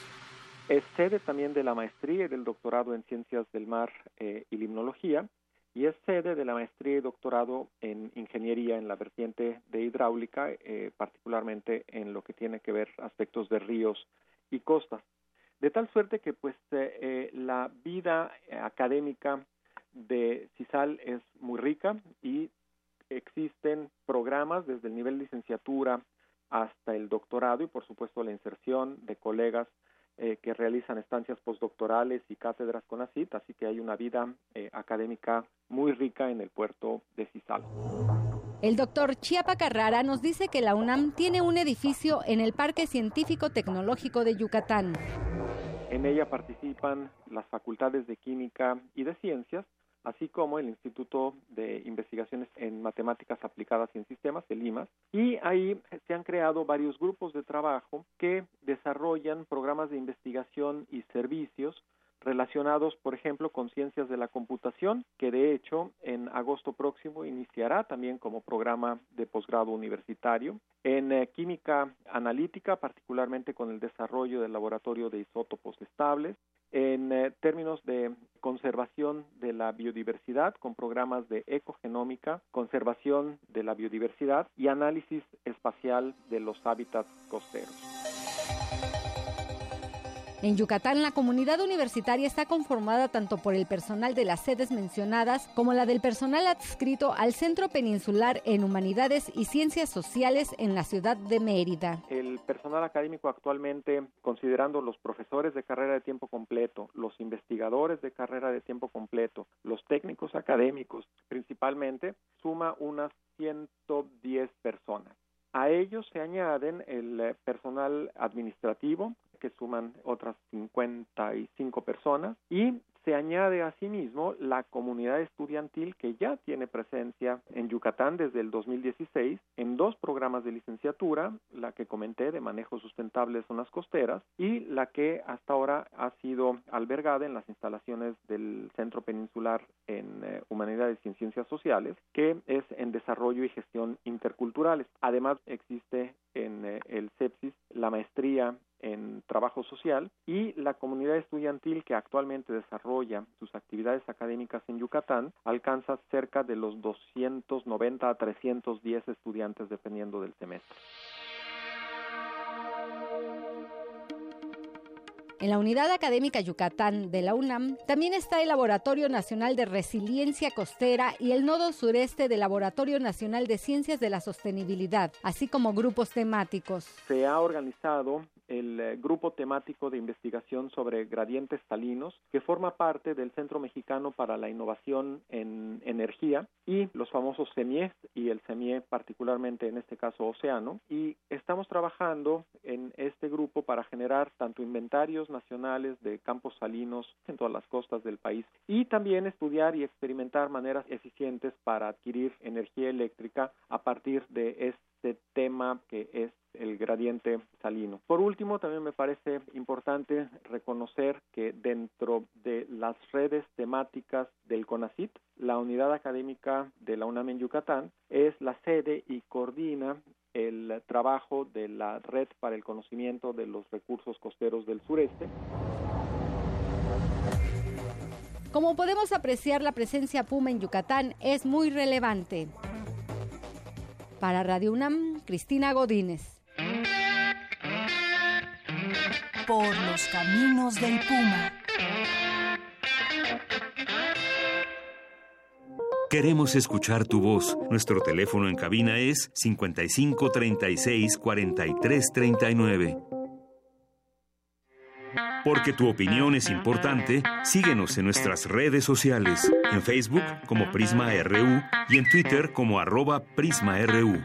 Es sede también de la maestría y del doctorado en Ciencias del Mar eh, y Limnología y es sede de la maestría y doctorado en ingeniería en la vertiente de hidráulica, eh, particularmente en lo que tiene que ver aspectos de ríos y costas. De tal suerte que pues eh, eh, la vida académica de CISAL es muy rica y existen programas desde el nivel licenciatura hasta el doctorado y por supuesto la inserción de colegas eh, que realizan estancias postdoctorales y cátedras con ACIT, así que hay una vida académica muy rica en el puerto de CISAL. El doctor Chiapa Carrara nos dice que la UNAM tiene un edificio en el Parque Científico Tecnológico de Yucatán. En ella participan las facultades de Química y de Ciencias, así como el Instituto de Investigaciones en Matemáticas Aplicadas y en Sistemas, el IMAS, y ahí se han creado varios grupos de trabajo que desarrollan programas de investigación y servicios relacionados, por ejemplo, con ciencias de la computación, que de hecho en agosto próximo iniciará también como programa de posgrado universitario, en eh, química analítica, particularmente con el desarrollo del laboratorio de isótopos estables, en eh, términos de conservación de la biodiversidad con programas de ecogenómica, conservación de la biodiversidad y análisis espacial de los hábitats costeros. En Yucatán, la comunidad universitaria está conformada tanto por el personal de las sedes mencionadas como la del personal adscrito al Centro Peninsular en Humanidades y Ciencias Sociales en la ciudad de Mérida. El personal académico actualmente, considerando los profesores de carrera de tiempo completo, los investigadores de carrera de tiempo completo, los técnicos académicos principalmente, suma unas 110 personas. A ellos se añaden el eh, personal administrativo, que suman otras 55 personas, y se añade asimismo la comunidad estudiantil que ya tiene presencia en Yucatán desde el 2016 en dos programas de licenciatura, la que comenté de manejo sustentable de zonas costeras y la que hasta ahora ha sido albergada en las instalaciones del Centro Peninsular en eh, Humanidades y en Ciencias Sociales, que es en desarrollo y gestión interculturales. Además existe en eh, el CEPSIS la maestría en trabajo social y la comunidad estudiantil que actualmente desarrolla sus actividades académicas en Yucatán alcanza cerca de los 290 a 310 estudiantes dependiendo del semestre. En la Unidad Académica Yucatán de la UNAM también está el Laboratorio Nacional de Resiliencia Costera y el nodo sureste del Laboratorio Nacional de Ciencias de la Sostenibilidad, así como grupos temáticos. Se ha organizado el eh, grupo temático de investigación sobre gradientes salinos, que forma parte del Centro Mexicano para la Innovación en Energía y los famosos CEMIES y el CEMIE particularmente en este caso Océano. Y estamos trabajando en este grupo para generar tanto inventarios nacionales de campos salinos en todas las costas del país y también estudiar y experimentar maneras eficientes para adquirir energía eléctrica a partir de este tema que es el gradiente salino. Por último, también me parece importante reconocer que dentro de las redes temáticas del CONACIT, la unidad académica de la UNAM en Yucatán es la sede y coordina el trabajo de la Red para el Conocimiento de los Recursos Costeros del Sureste. Como podemos apreciar, la presencia Puma en Yucatán es muy relevante. Para Radio UNAM, Cristina Godínez. Por los caminos del Puma. Queremos escuchar tu voz. Nuestro teléfono en cabina es 55 36 43 39. Porque tu opinión es importante, síguenos en nuestras redes sociales, en Facebook como Prisma RU y en Twitter como arroba PrismaRU.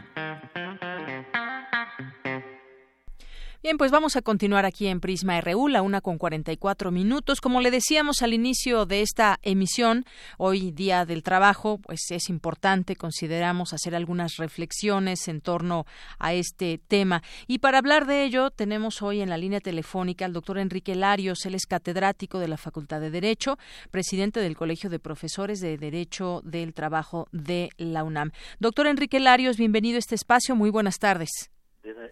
Bien, pues vamos a continuar aquí en Prisma RU, la una con 44 minutos. Como le decíamos al inicio de esta emisión, hoy día del trabajo, pues es importante, consideramos, hacer algunas reflexiones en torno a este tema. Y para hablar de ello, tenemos hoy en la línea telefónica al doctor Enrique Larios, él es catedrático de la Facultad de Derecho, presidente del Colegio de Profesores de Derecho del Trabajo de la UNAM. Doctor Enrique Larios, bienvenido a este espacio, muy buenas tardes.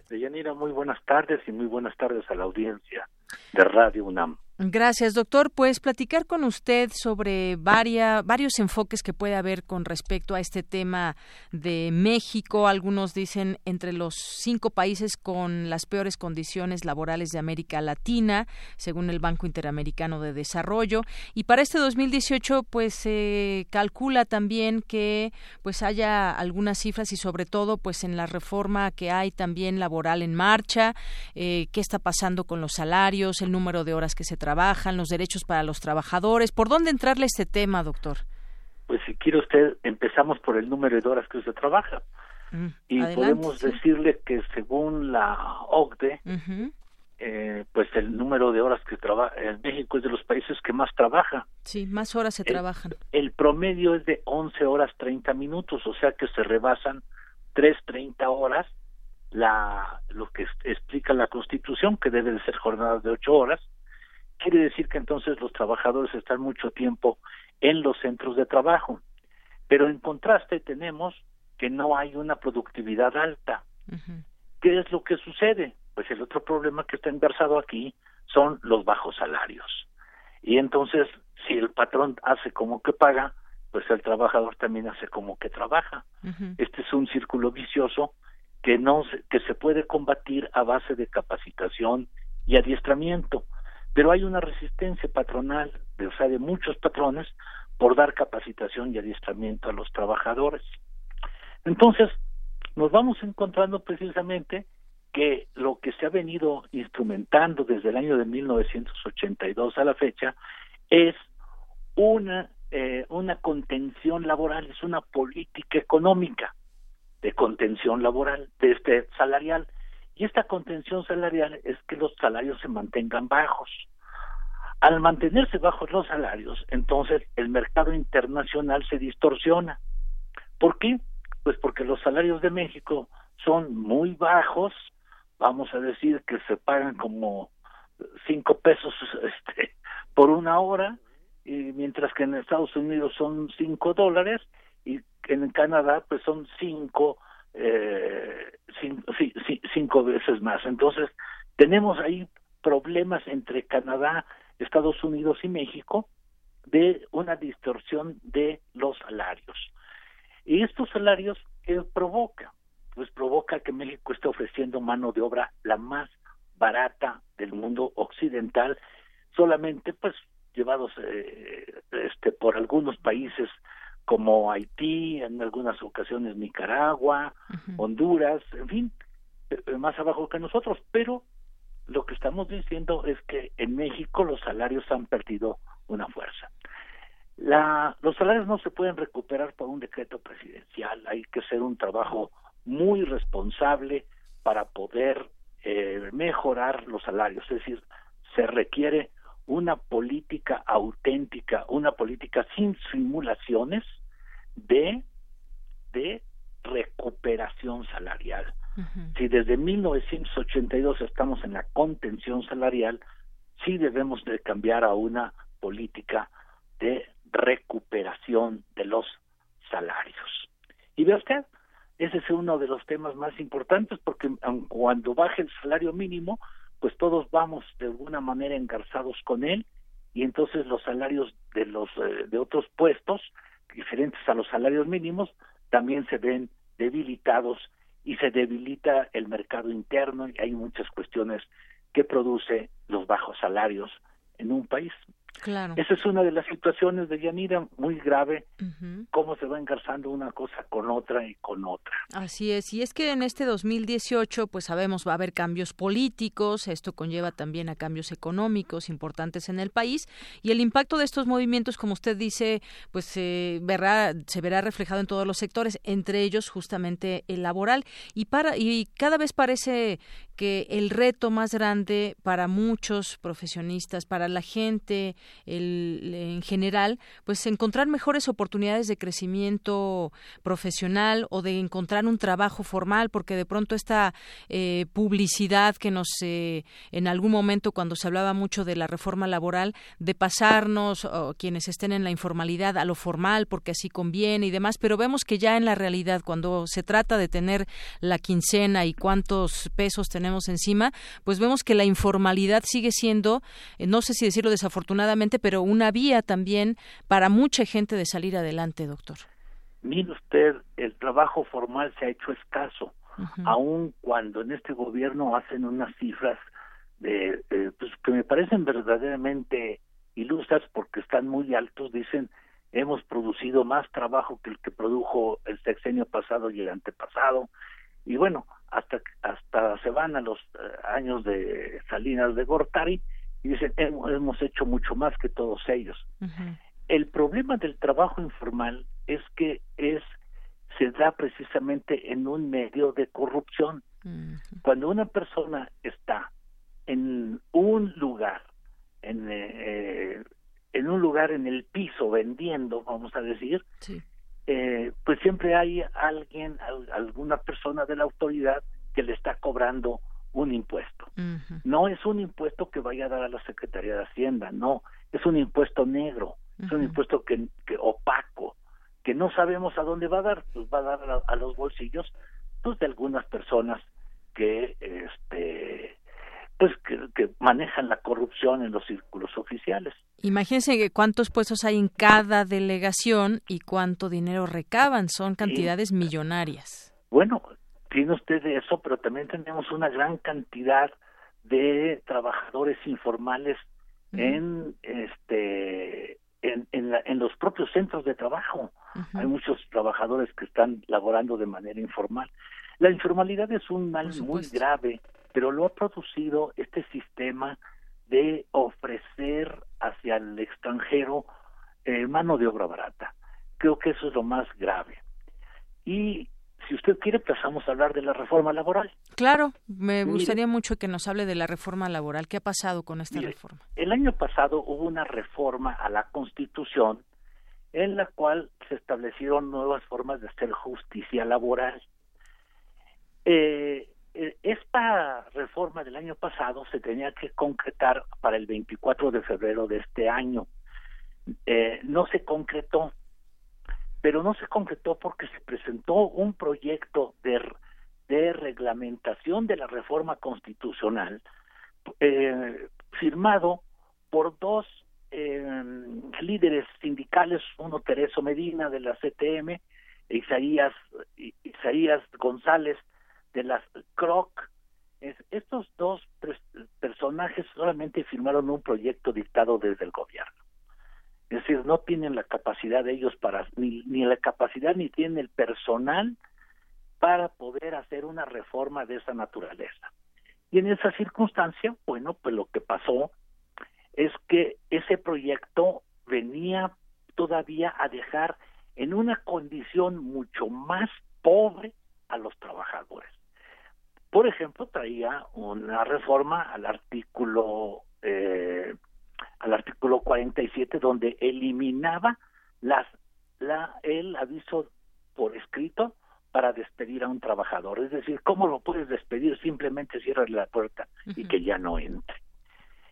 Deyanira, muy buenas tardes y muy buenas tardes a la audiencia de Radio UNAM. Gracias, doctor. Pues platicar con usted sobre varias, varios enfoques que puede haber con respecto a este tema de México. Algunos dicen entre los cinco países con las peores condiciones laborales de América Latina, según el Banco Interamericano de Desarrollo. Y para este 2018, pues se calcula también que pues haya algunas cifras y sobre todo pues en la reforma que hay también laboral en marcha, eh, qué está pasando con los salarios, el número de horas que se trabajan, los derechos para los trabajadores. ¿Por dónde entrarle este tema, doctor? Pues si quiere usted, empezamos por el número de horas que usted trabaja. Mm, y podemos decirle que según la OCDE, eh, pues el número de horas que trabaja en México es de los países que más trabaja. Sí, más horas se trabajan. El promedio es de 11 horas 30 minutos, o sea que se rebasan 3.30 horas la lo que explica la Constitución, que debe de ser jornadas de 8 horas, quiere decir que entonces los trabajadores están mucho tiempo en los centros de trabajo. Pero en contraste tenemos que no hay una productividad alta. ¿Qué es lo que sucede? Pues el otro problema que está inversado aquí son los bajos salarios. Y entonces, si el patrón hace como que paga, pues el trabajador también hace como que trabaja. Este es un círculo vicioso que no que se puede combatir a base de capacitación y adiestramiento pero hay una resistencia patronal, de, o sea, de muchos patrones, por dar capacitación y adiestramiento a los trabajadores. Entonces, nos vamos encontrando precisamente que lo que se ha venido instrumentando desde el año de 1982 a la fecha es una eh, una contención laboral, es una política económica de contención laboral, de este salarial, y esta contención salarial es que los salarios se mantengan bajos. Al mantenerse bajos los salarios, entonces el mercado internacional se distorsiona. ¿Por qué? Pues porque los salarios de México son muy bajos, vamos a decir que se pagan como cinco pesos este, por una hora, y mientras que en Estados Unidos son cinco dólares y en Canadá pues son cinco eh, cinco, veces más. Entonces, tenemos ahí problemas entre Canadá, Estados Unidos y México de una distorsión de los salarios. Y estos salarios, ¿qué provoca? Pues provoca que México esté ofreciendo mano de obra la más barata del mundo occidental, solamente pues llevados eh, este por algunos países como Haití, en algunas ocasiones Nicaragua, Honduras, en fin, eh, más abajo que nosotros, pero lo que estamos diciendo es que en México los salarios han perdido una fuerza. La, los salarios no se pueden recuperar por un decreto presidencial, hay que hacer un trabajo muy responsable para poder eh, mejorar los salarios, es decir, se requiere una política auténtica, una política sin simulaciones de, de recuperación salarial. Si desde 1982 estamos en la contención salarial, sí debemos de cambiar a una política de recuperación de los salarios. Y ve usted, ese es uno de los temas más importantes porque cuando baje el salario mínimo, pues todos vamos de alguna manera engarzados con él y entonces los salarios de los eh, de otros puestos diferentes a los salarios mínimos también se ven debilitados y se debilita el mercado interno y hay muchas cuestiones que produce los bajos salarios en un país. Claro. Esa es una de las situaciones de Yanira muy grave, cómo se va engarzando una cosa con otra y con otra. Así es, y es que en este 2018, pues sabemos, va a haber cambios políticos, esto conlleva también a cambios económicos importantes en el país, y el impacto de estos movimientos, como usted dice, pues se verá, se verá reflejado en todos los sectores, entre ellos justamente el laboral, y para, y cada vez parece que el reto más grande para muchos profesionistas, para la gente el, en general, pues encontrar mejores oportunidades de crecimiento profesional o de encontrar un trabajo formal, porque de pronto esta eh, publicidad que nos, eh, en algún momento cuando se hablaba mucho de la reforma laboral, de pasarnos o quienes estén en la informalidad a lo formal, porque así conviene y demás, pero vemos que ya en la realidad, cuando se trata de tener la quincena y cuántos pesos tenemos encima, pues vemos que la informalidad sigue siendo, eh, no sé si decirlo desafortunadamente, pero una vía también para mucha gente de salir adelante, doctor. Mire usted, el trabajo formal se ha hecho escaso, aun cuando en este gobierno hacen unas cifras de, pues, que me parecen verdaderamente ilusas porque están muy altos, dicen hemos producido más trabajo que el que produjo el sexenio pasado y el antepasado, y bueno, hasta hasta se van a los eh, años de Salinas de Gortari y dicen hemos, hecho mucho más que todos ellos. El problema del trabajo informal es que es se da precisamente en un medio de corrupción. Cuando una persona está en un lugar, en, eh, en un lugar en el piso vendiendo, vamos a decir, eh, pues siempre hay alguien, alguna persona de la autoridad que le está cobrando un impuesto. No es un impuesto que vaya a dar a la Secretaría de Hacienda, no, es un impuesto negro, es un impuesto que, que, opaco, que no sabemos a dónde va a dar, pues va a dar a, los bolsillos pues de algunas personas que este pues que, manejan la corrupción en los círculos oficiales. Imagínense cuántos puestos hay en cada delegación y cuánto dinero recaban, son cantidades millonarias. Bueno, tiene usted eso, pero también tenemos una gran cantidad de trabajadores informales en este en, en, los propios centros de trabajo. Hay muchos trabajadores que están laborando de manera informal. La informalidad es un mal muy grave pero lo ha producido este sistema de ofrecer hacia el extranjero eh, mano de obra barata. Creo que eso es lo más grave. Y si usted quiere, pasamos a hablar de la reforma laboral. Claro, me gustaría mucho que nos hable de la reforma laboral. ¿Qué ha pasado con esta reforma? El año pasado hubo una reforma a la Constitución en la cual se establecieron nuevas formas de hacer justicia laboral. Eh, eh, esta reforma del año pasado se tenía que concretar para el 24 de febrero de este año. Eh, no se concretó, pero no se concretó porque se presentó un proyecto de, reglamentación de la reforma constitucional eh, firmado por dos líderes sindicales, uno Tereso Medina de la CTM, e Isaías, Isaías González de las Croc. estos dos personajes solamente firmaron un proyecto dictado desde el gobierno. Es decir, no tienen la capacidad de ellos para, ni, ni la capacidad ni tienen el personal para poder hacer una reforma de esa naturaleza. Y en esa circunstancia, bueno, pues lo que pasó es que ese proyecto venía todavía a dejar en una condición mucho más pobre a los trabajadores. Por ejemplo, traía una reforma al artículo eh, al artículo 47 donde eliminaba las la el aviso por escrito para despedir a un trabajador. Es decir, ¿cómo lo puedes despedir? Simplemente cierra la puerta y que ya no entre.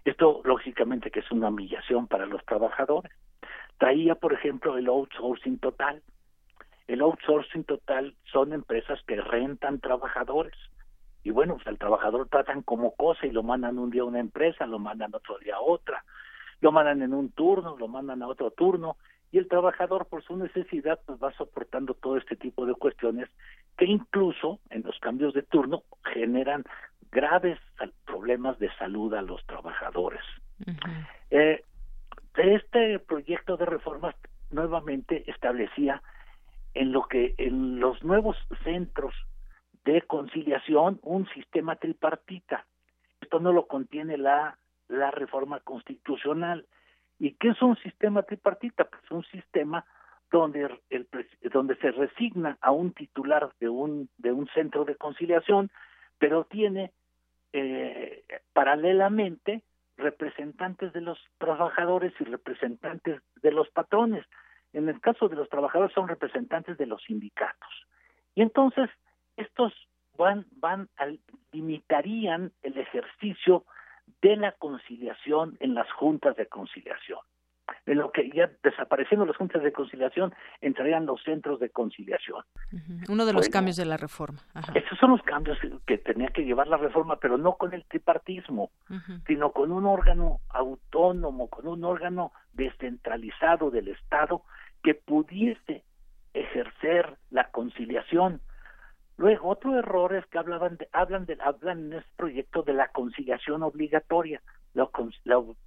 Esto, lógicamente, que es una humillación para los trabajadores. Traía, por ejemplo, el outsourcing total. El outsourcing total son empresas que rentan trabajadores. Y bueno, pues al trabajador tratan como cosa y lo mandan un día a una empresa, lo mandan otro día a otra, lo mandan en un turno, lo mandan a otro turno y el trabajador por su necesidad pues va soportando todo este tipo de cuestiones que incluso en los cambios de turno generan graves problemas de salud a los trabajadores. eh, este proyecto de reformas nuevamente establecía en lo que en los nuevos centros de conciliación un sistema tripartita. Esto no lo contiene la, la reforma constitucional. ¿Y qué es un sistema tripartita? Pues un sistema donde el, donde se resigna a un titular de un de un centro de conciliación, pero tiene eh, paralelamente representantes de los trabajadores y representantes de los patrones. En el caso de los trabajadores son representantes de los sindicatos. Y entonces estos van van al, limitarían el ejercicio de la conciliación en las juntas de conciliación. En lo que ya desapareciendo las juntas de conciliación, entrarían los centros de conciliación. Uno de los cambios de la reforma. Esos son los cambios que tenía que llevar la reforma, pero no con el tripartismo, sino con un órgano autónomo, con un órgano descentralizado del Estado que pudiese ejercer la conciliación Luego, otro error es que hablaban de, hablan, de, hablan en este proyecto de la conciliación obligatoria. La,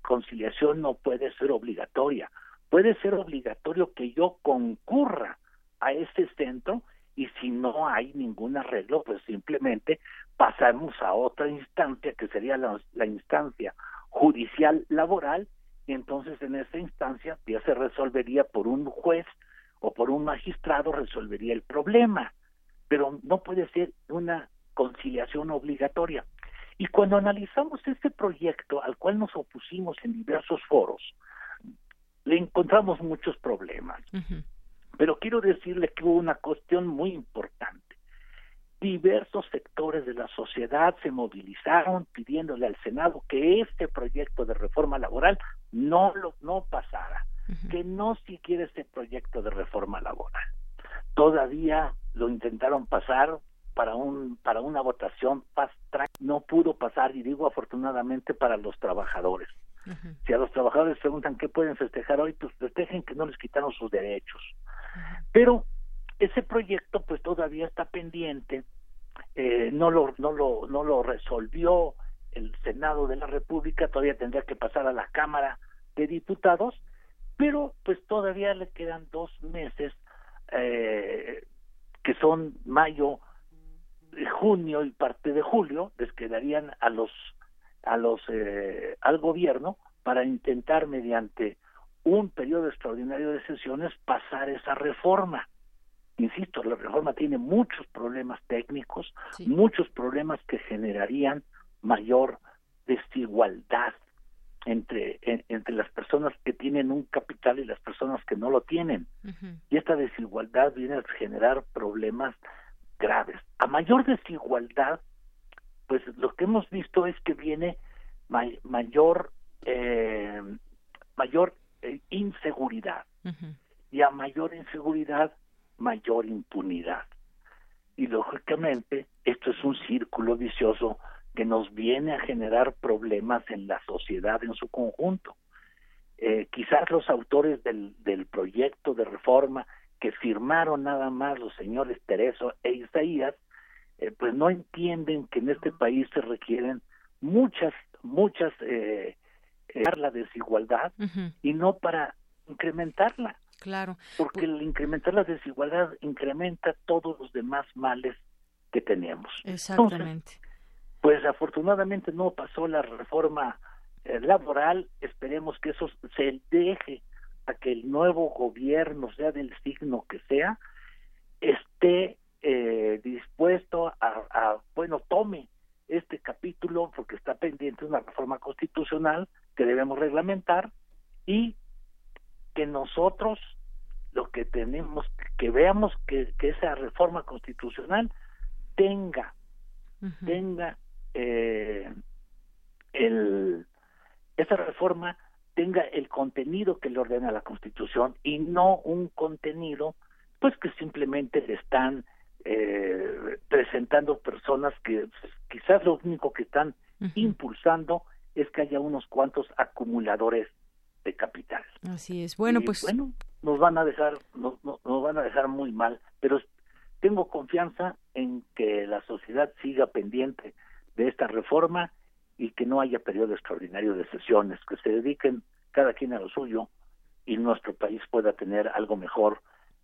conciliación no puede ser obligatoria. Puede ser obligatorio que yo concurra a ese centro y si no hay ningún arreglo, pues simplemente pasamos a otra instancia que sería la, la instancia judicial laboral y entonces en esa instancia ya se resolvería por un juez o por un magistrado resolvería el problema pero no puede ser una conciliación obligatoria. Y cuando analizamos este proyecto al cual nos opusimos en diversos foros, le encontramos muchos problemas. Pero quiero decirle que hubo una cuestión muy importante. Diversos sectores de la sociedad se movilizaron pidiéndole al Senado que este proyecto de reforma laboral no lo no pasara, que no siguiera este proyecto de reforma laboral. Todavía lo intentaron pasar para un para una votación fast track no pudo pasar y digo afortunadamente para los trabajadores. Si a los trabajadores preguntan qué pueden festejar hoy pues festejen que no les quitaron sus derechos. Pero ese proyecto pues todavía está pendiente eh, no lo no lo no lo resolvió el Senado de la República todavía tendría que pasar a la Cámara de Diputados pero pues todavía le quedan dos meses eh, que son mayo, junio y parte de julio, les quedarían a los a los eh, al gobierno para intentar mediante un periodo extraordinario de sesiones pasar esa reforma. Insisto, la reforma tiene muchos problemas técnicos, muchos problemas que generarían mayor desigualdad entre, entre las personas que tienen un capital y las personas que no lo tienen. Y esta desigualdad viene a generar problemas graves. A mayor desigualdad, pues lo que hemos visto es que viene mayor eh, mayor eh, inseguridad y a mayor inseguridad mayor impunidad y lógicamente esto es un círculo vicioso que nos viene a generar problemas en la sociedad en su conjunto. Eh, quizás los autores del, del proyecto de reforma que firmaron nada más los señores Tereso e Isaías, eh, pues no entienden que en este país se requieren muchas, muchas, eh, eh la desigualdad y no para incrementarla. Claro. Porque el incrementar la desigualdad incrementa todos los demás males que tenemos. Exactamente pues afortunadamente no pasó la reforma eh, laboral, esperemos que eso se deje a que el nuevo gobierno, sea del signo que sea, esté eh, dispuesto a, bueno, tome este capítulo porque está pendiente una reforma constitucional que debemos reglamentar y que nosotros lo que tenemos que veamos que, esa reforma constitucional tenga tenga eh, el esa reforma tenga el contenido que le ordena la Constitución y no un contenido pues que simplemente le están eh, presentando personas que pues, quizás lo único que están impulsando es que haya unos cuantos acumuladores de capital. Así es. Bueno, pues bueno, nos van a dejar nos, nos van a dejar muy mal, pero tengo confianza en que la sociedad siga pendiente de esta reforma y que no haya periodo extraordinario de sesiones, que se dediquen cada quien a lo suyo y nuestro país pueda tener algo mejor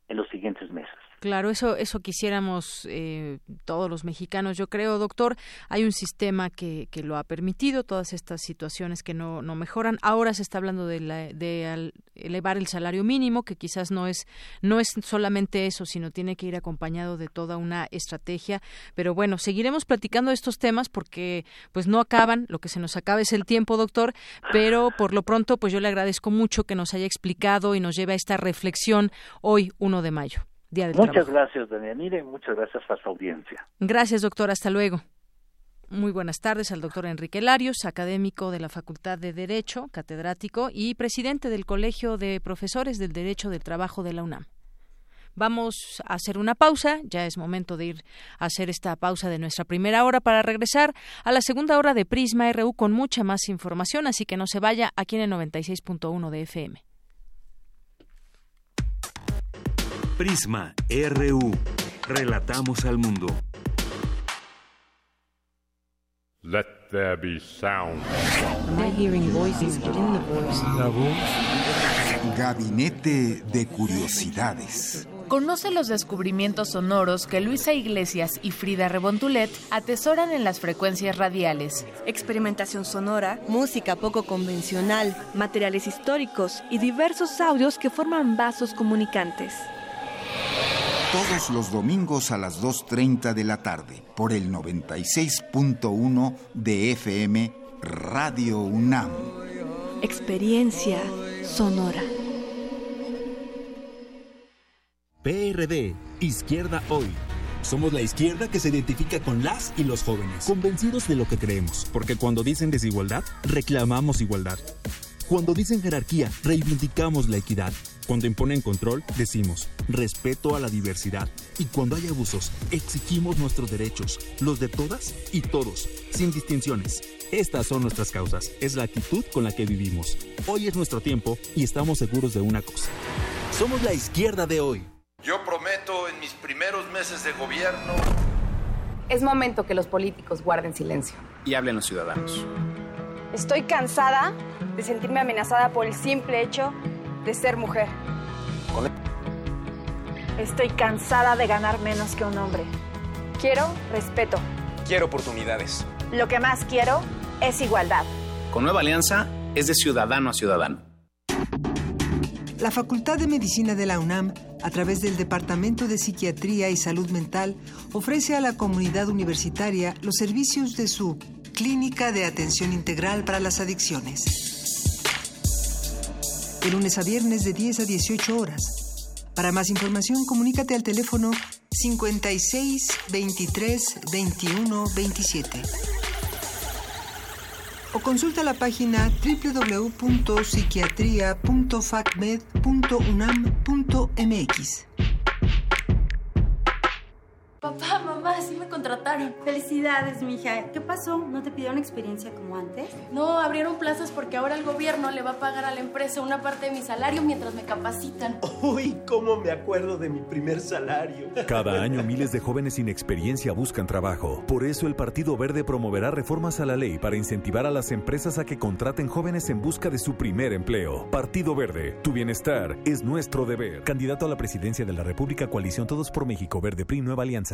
en los siguientes meses. Claro, eso, eso quisiéramos eh, todos los mexicanos. Yo creo, doctor, hay un sistema que, que lo ha permitido, todas estas situaciones que no, no mejoran. Ahora se está hablando de, de elevar el salario mínimo, que quizás no es, no es solamente eso, sino tiene que ir acompañado de toda una estrategia. Pero bueno, seguiremos platicando estos temas porque pues no acaban, lo que se nos acaba es el tiempo, doctor, pero por lo pronto pues yo le agradezco mucho que nos haya explicado y nos lleve a esta reflexión hoy, 1 de mayo muchas gracias, Daniela, y muchas gracias a su audiencia. Gracias, doctor. Hasta luego. Muy buenas tardes al doctor Enrique Larios, académico de la Facultad de Derecho, catedrático y presidente del Colegio de Profesores del Derecho del Trabajo de la UNAM. Vamos a hacer una pausa, ya es momento de ir a hacer esta pausa de nuestra primera hora para regresar a la segunda hora de Prisma RU con mucha más información, así que no se vaya aquí en el 96.1 de FM. Prisma RU. Relatamos al mundo. Let there be sound. hearing voices, but in the voice. La voz. Gabinete de Curiosidades. Conoce los descubrimientos sonoros que Luisa Iglesias y Frida Rebontulet atesoran en las frecuencias radiales. Experimentación sonora, música poco convencional, materiales históricos y diversos audios que forman vasos comunicantes todos los domingos a las 2.30 de la tarde por el 96.1 de FM Radio UNAM. Experiencia sonora. PRD, Izquierda Hoy. Somos la izquierda que se identifica con las y los jóvenes, convencidos de lo que creemos, porque cuando dicen desigualdad, reclamamos igualdad. Cuando dicen jerarquía, reivindicamos la equidad. Cuando imponen control, decimos respeto a la diversidad. Y cuando hay abusos, exigimos nuestros derechos, los de todas y todos, sin distinciones. Estas son nuestras causas, es la actitud con la que vivimos. Hoy es nuestro tiempo y estamos seguros de una cosa. Somos la izquierda de hoy. Yo prometo en mis primeros meses de gobierno... Es momento que los políticos guarden silencio. Y hablen los ciudadanos. Estoy cansada de sentirme amenazada por el simple hecho de ser mujer. Estoy cansada de ganar menos que un hombre. Quiero respeto. Quiero oportunidades. Lo que más quiero es igualdad. Con Nueva Alianza es de ciudadano a ciudadano. La Facultad de Medicina de la UNAM, a través del Departamento de Psiquiatría y Salud Mental, ofrece a la comunidad universitaria los servicios de su Clínica de Atención Integral para las Adicciones de lunes a viernes de 10 a 18 horas. Para más información, comunícate al teléfono 56 23 21 27 o consulta la página www.psiquiatria.facmed.unam.mx. Papá, mamá, sí me contrataron. Felicidades, mija. ¿Qué pasó? ¿No te pidieron experiencia como antes? No, abrieron plazas porque ahora el gobierno le va a pagar a la empresa una parte de mi salario mientras me capacitan. Uy, cómo me acuerdo de mi primer salario. Cada año miles de jóvenes sin experiencia buscan trabajo. Por eso el Partido Verde promoverá reformas a la ley para incentivar a las empresas a que contraten jóvenes en busca de su primer empleo. Partido Verde, tu bienestar es nuestro deber. Candidato a la presidencia de la República Coalición Todos por México Verde PRI Nueva Alianza.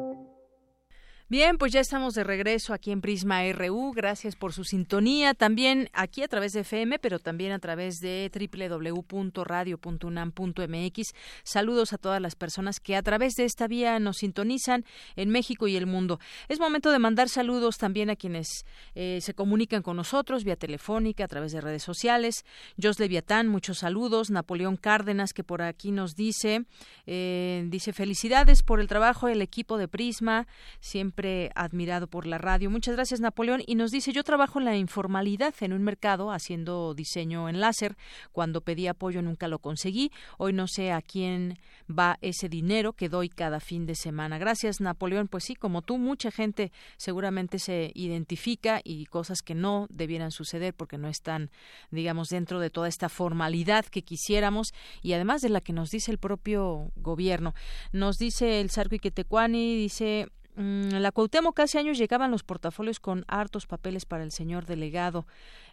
Bien, pues ya estamos de regreso aquí en Prisma RU. Gracias por su sintonía. También aquí a través de FM, pero también a través de www.radio.unam.mx. Saludos a todas las personas que a través de esta vía nos sintonizan en México y el mundo. Es momento de mandar saludos también a quienes eh, se comunican con nosotros vía telefónica, a través de redes sociales. Jos Leviatán, muchos saludos. Napoleón Cárdenas, que por aquí nos dice, eh, dice felicidades por el trabajo del equipo de Prisma. Siempre admirado por la radio. Muchas gracias, Napoleón. Y nos dice, yo trabajo en la informalidad en un mercado haciendo diseño en láser. Cuando pedí apoyo nunca lo conseguí. Hoy no sé a quién va ese dinero que doy cada fin de semana. Gracias, Napoleón. Pues sí, como tú, mucha gente seguramente se identifica y cosas que no debieran suceder porque no están, digamos, dentro de toda esta formalidad que quisiéramos y además de la que nos dice el propio gobierno. Nos dice el Sarco Iquetecuani, dice la Cuauhtémoc hace años llegaban los portafolios con hartos papeles para el señor delegado.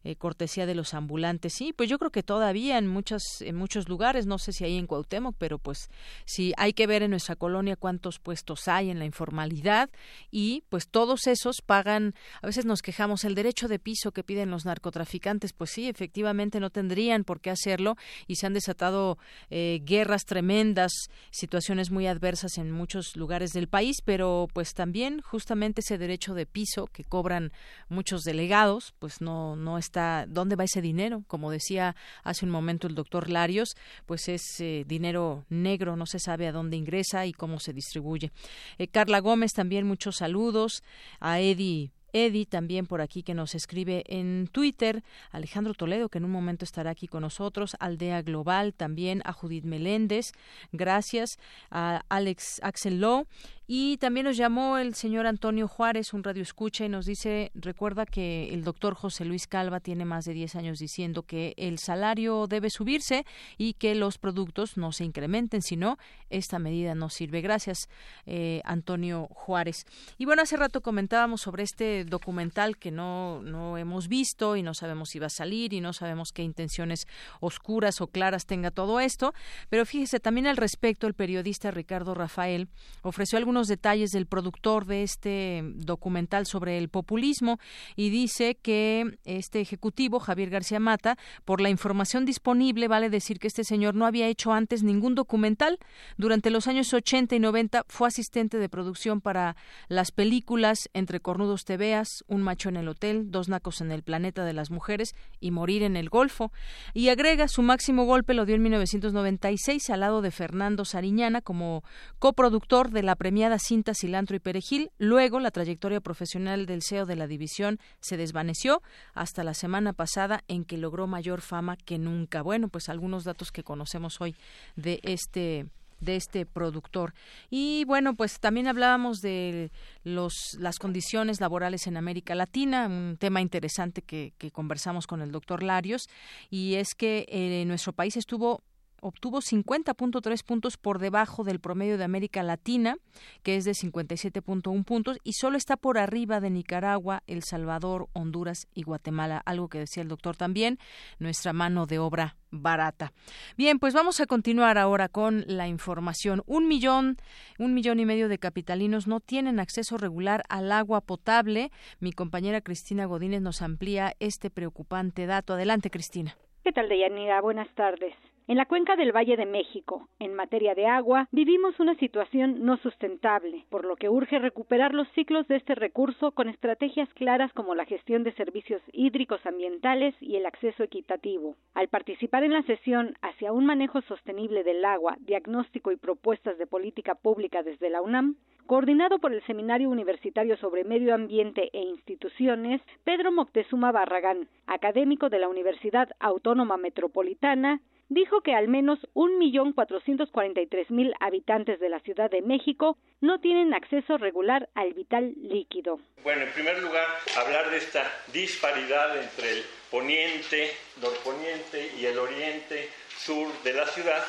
Eh, cortesía de los ambulantes. Sí, pues yo creo que todavía en muchos, en muchos lugares, no sé si hay en Cuauhtémoc, pero pues sí hay que ver en nuestra colonia cuántos puestos hay en la informalidad y pues todos esos pagan, a veces nos quejamos, el derecho de piso que piden los narcotraficantes, pues sí, efectivamente no tendrían por qué hacerlo y se han desatado eh, guerras tremendas, situaciones muy adversas en muchos lugares del país, pero pues también justamente ese derecho de piso que cobran muchos delegados, pues no, no es está, dónde va ese dinero. Como decía hace un momento el doctor Larios, pues es eh, dinero negro, no se sabe a dónde ingresa y cómo se distribuye. Eh, Carla Gómez, también muchos saludos. A Eddie Eddie también por aquí que nos escribe en Twitter, Alejandro Toledo que en un momento estará aquí con nosotros, Aldea Global también, a Judith Meléndez, gracias, a Alex Axel Lowe y también nos llamó el señor Antonio Juárez, un radio escucha, y nos dice, recuerda que el doctor José Luis Calva tiene más de 10 años diciendo que el salario debe subirse y que los productos no se incrementen, sino esta medida no sirve. Gracias, eh, Antonio Juárez. Y bueno, hace rato comentábamos sobre este documental que no, no hemos visto y no sabemos si va a salir y no sabemos qué intenciones oscuras o claras tenga todo esto, pero fíjese, también al respecto, el periodista Ricardo Rafael ofreció algunos detalles del productor de este documental sobre el populismo y dice que este ejecutivo, Javier García Mata, por la información disponible, vale decir que este señor no había hecho antes ningún documental. Durante los años 80 y 90 fue asistente de producción para las películas Entre Cornudos Te Veas, Un Macho en el Hotel, Dos Nacos en el Planeta de las Mujeres y Morir en el Golfo. Y agrega, su máximo golpe lo dio en 1996 al lado de Fernando Sariñana como coproductor de la premiada cinta Cilantro y Perejil. Luego, la trayectoria profesional del CEO de la división se desvaneció hasta la semana pasada en que logró mayor fama que nunca. Bueno, pues algunos datos que conocemos hoy de este de este productor. Y bueno, pues también hablábamos de los, las condiciones laborales en América Latina, un tema interesante que, que conversamos con el doctor Larios, y es que eh, nuestro país estuvo obtuvo 50.3 puntos por debajo del promedio de América Latina, que es de 57.1 puntos, y solo está por arriba de Nicaragua, El Salvador, Honduras y Guatemala, algo que decía el doctor también, nuestra mano de obra barata. Bien, pues vamos a continuar ahora con la información. Un millón, un millón y medio de capitalinos no tienen acceso regular al agua potable. Mi compañera Cristina Godínez nos amplía este preocupante dato. Adelante, Cristina. ¿Qué tal, Deyanira? Buenas tardes. En la cuenca del Valle de México, en materia de agua, vivimos una situación no sustentable, por lo que urge recuperar los ciclos de este recurso con estrategias claras como la gestión de servicios hídricos ambientales y el acceso equitativo. Al participar en la sesión hacia un manejo sostenible del agua, diagnóstico y propuestas de política pública desde la UNAM, coordinado por el Seminario Universitario sobre Medio Ambiente e Instituciones, Pedro Moctezuma Barragán, académico de la Universidad Autónoma Metropolitana, dijo que al menos 1.443.000 habitantes de la Ciudad de México no tienen acceso regular al vital líquido. Bueno, en primer lugar, hablar de esta disparidad entre el poniente, norponiente y el oriente sur de la ciudad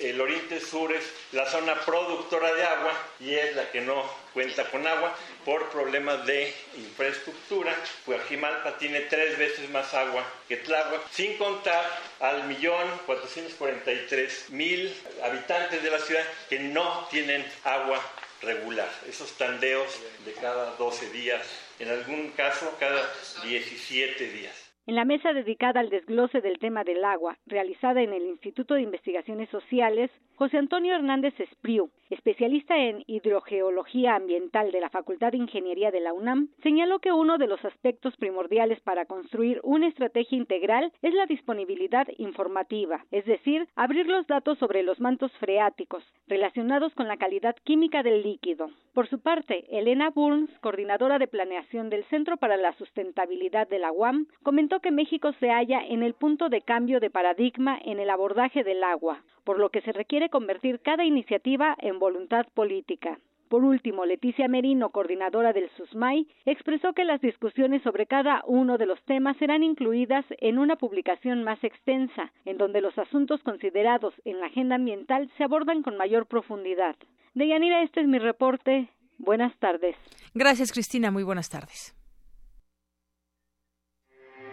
el oriente sur es la zona productora de agua y es la que no cuenta con agua por problemas de infraestructura. Guajimalpa tiene tres veces más agua que Tláhuac, sin contar al millón 443 mil habitantes de la ciudad que no tienen agua regular. Esos tandeos de cada 12 días, en algún caso cada 17 días. En la mesa dedicada al desglose del tema del agua, realizada en el Instituto de Investigaciones Sociales, José Antonio Hernández Espriu, especialista en hidrogeología ambiental de la Facultad de Ingeniería de la UNAM, señaló que uno de los aspectos primordiales para construir una estrategia integral es la disponibilidad informativa, es decir, abrir los datos sobre los mantos freáticos relacionados con la calidad química del líquido. Por su parte, Elena Burns, coordinadora de planeación del Centro para la Sustentabilidad de la UAM, comentó que México se halla en el punto de cambio de paradigma en el abordaje del agua, por lo que se requiere convertir cada iniciativa en voluntad política. Por último, Leticia Merino, coordinadora del SUSMAI, expresó que las discusiones sobre cada uno de los temas serán incluidas en una publicación más extensa, en donde los asuntos considerados en la agenda ambiental se abordan con mayor profundidad. Deyanira, este es mi reporte. Buenas tardes. Gracias, Cristina. Muy buenas tardes.